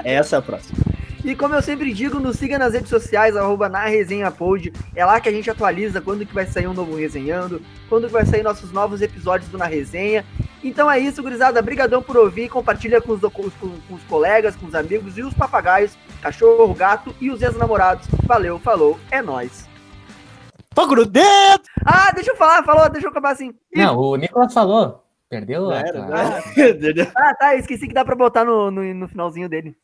essa é a próxima. E como eu sempre digo, nos siga nas redes sociais, arroba na resenha pod. É lá que a gente atualiza quando que vai sair um novo resenhando, quando que vai sair nossos novos episódios do Na Resenha. Então é isso, gurizada. Brigadão por ouvir. Compartilha com os, com, com os colegas, com os amigos e os papagaios, cachorro, gato e os ex-namorados. Valeu, falou, é nóis. Fogo no dedo! Ah, deixa eu falar, falou, deixa eu acabar assim. Não, o Nicolas falou. Perdeu? Era, ah, tá, esqueci que dá pra botar no, no, no finalzinho dele.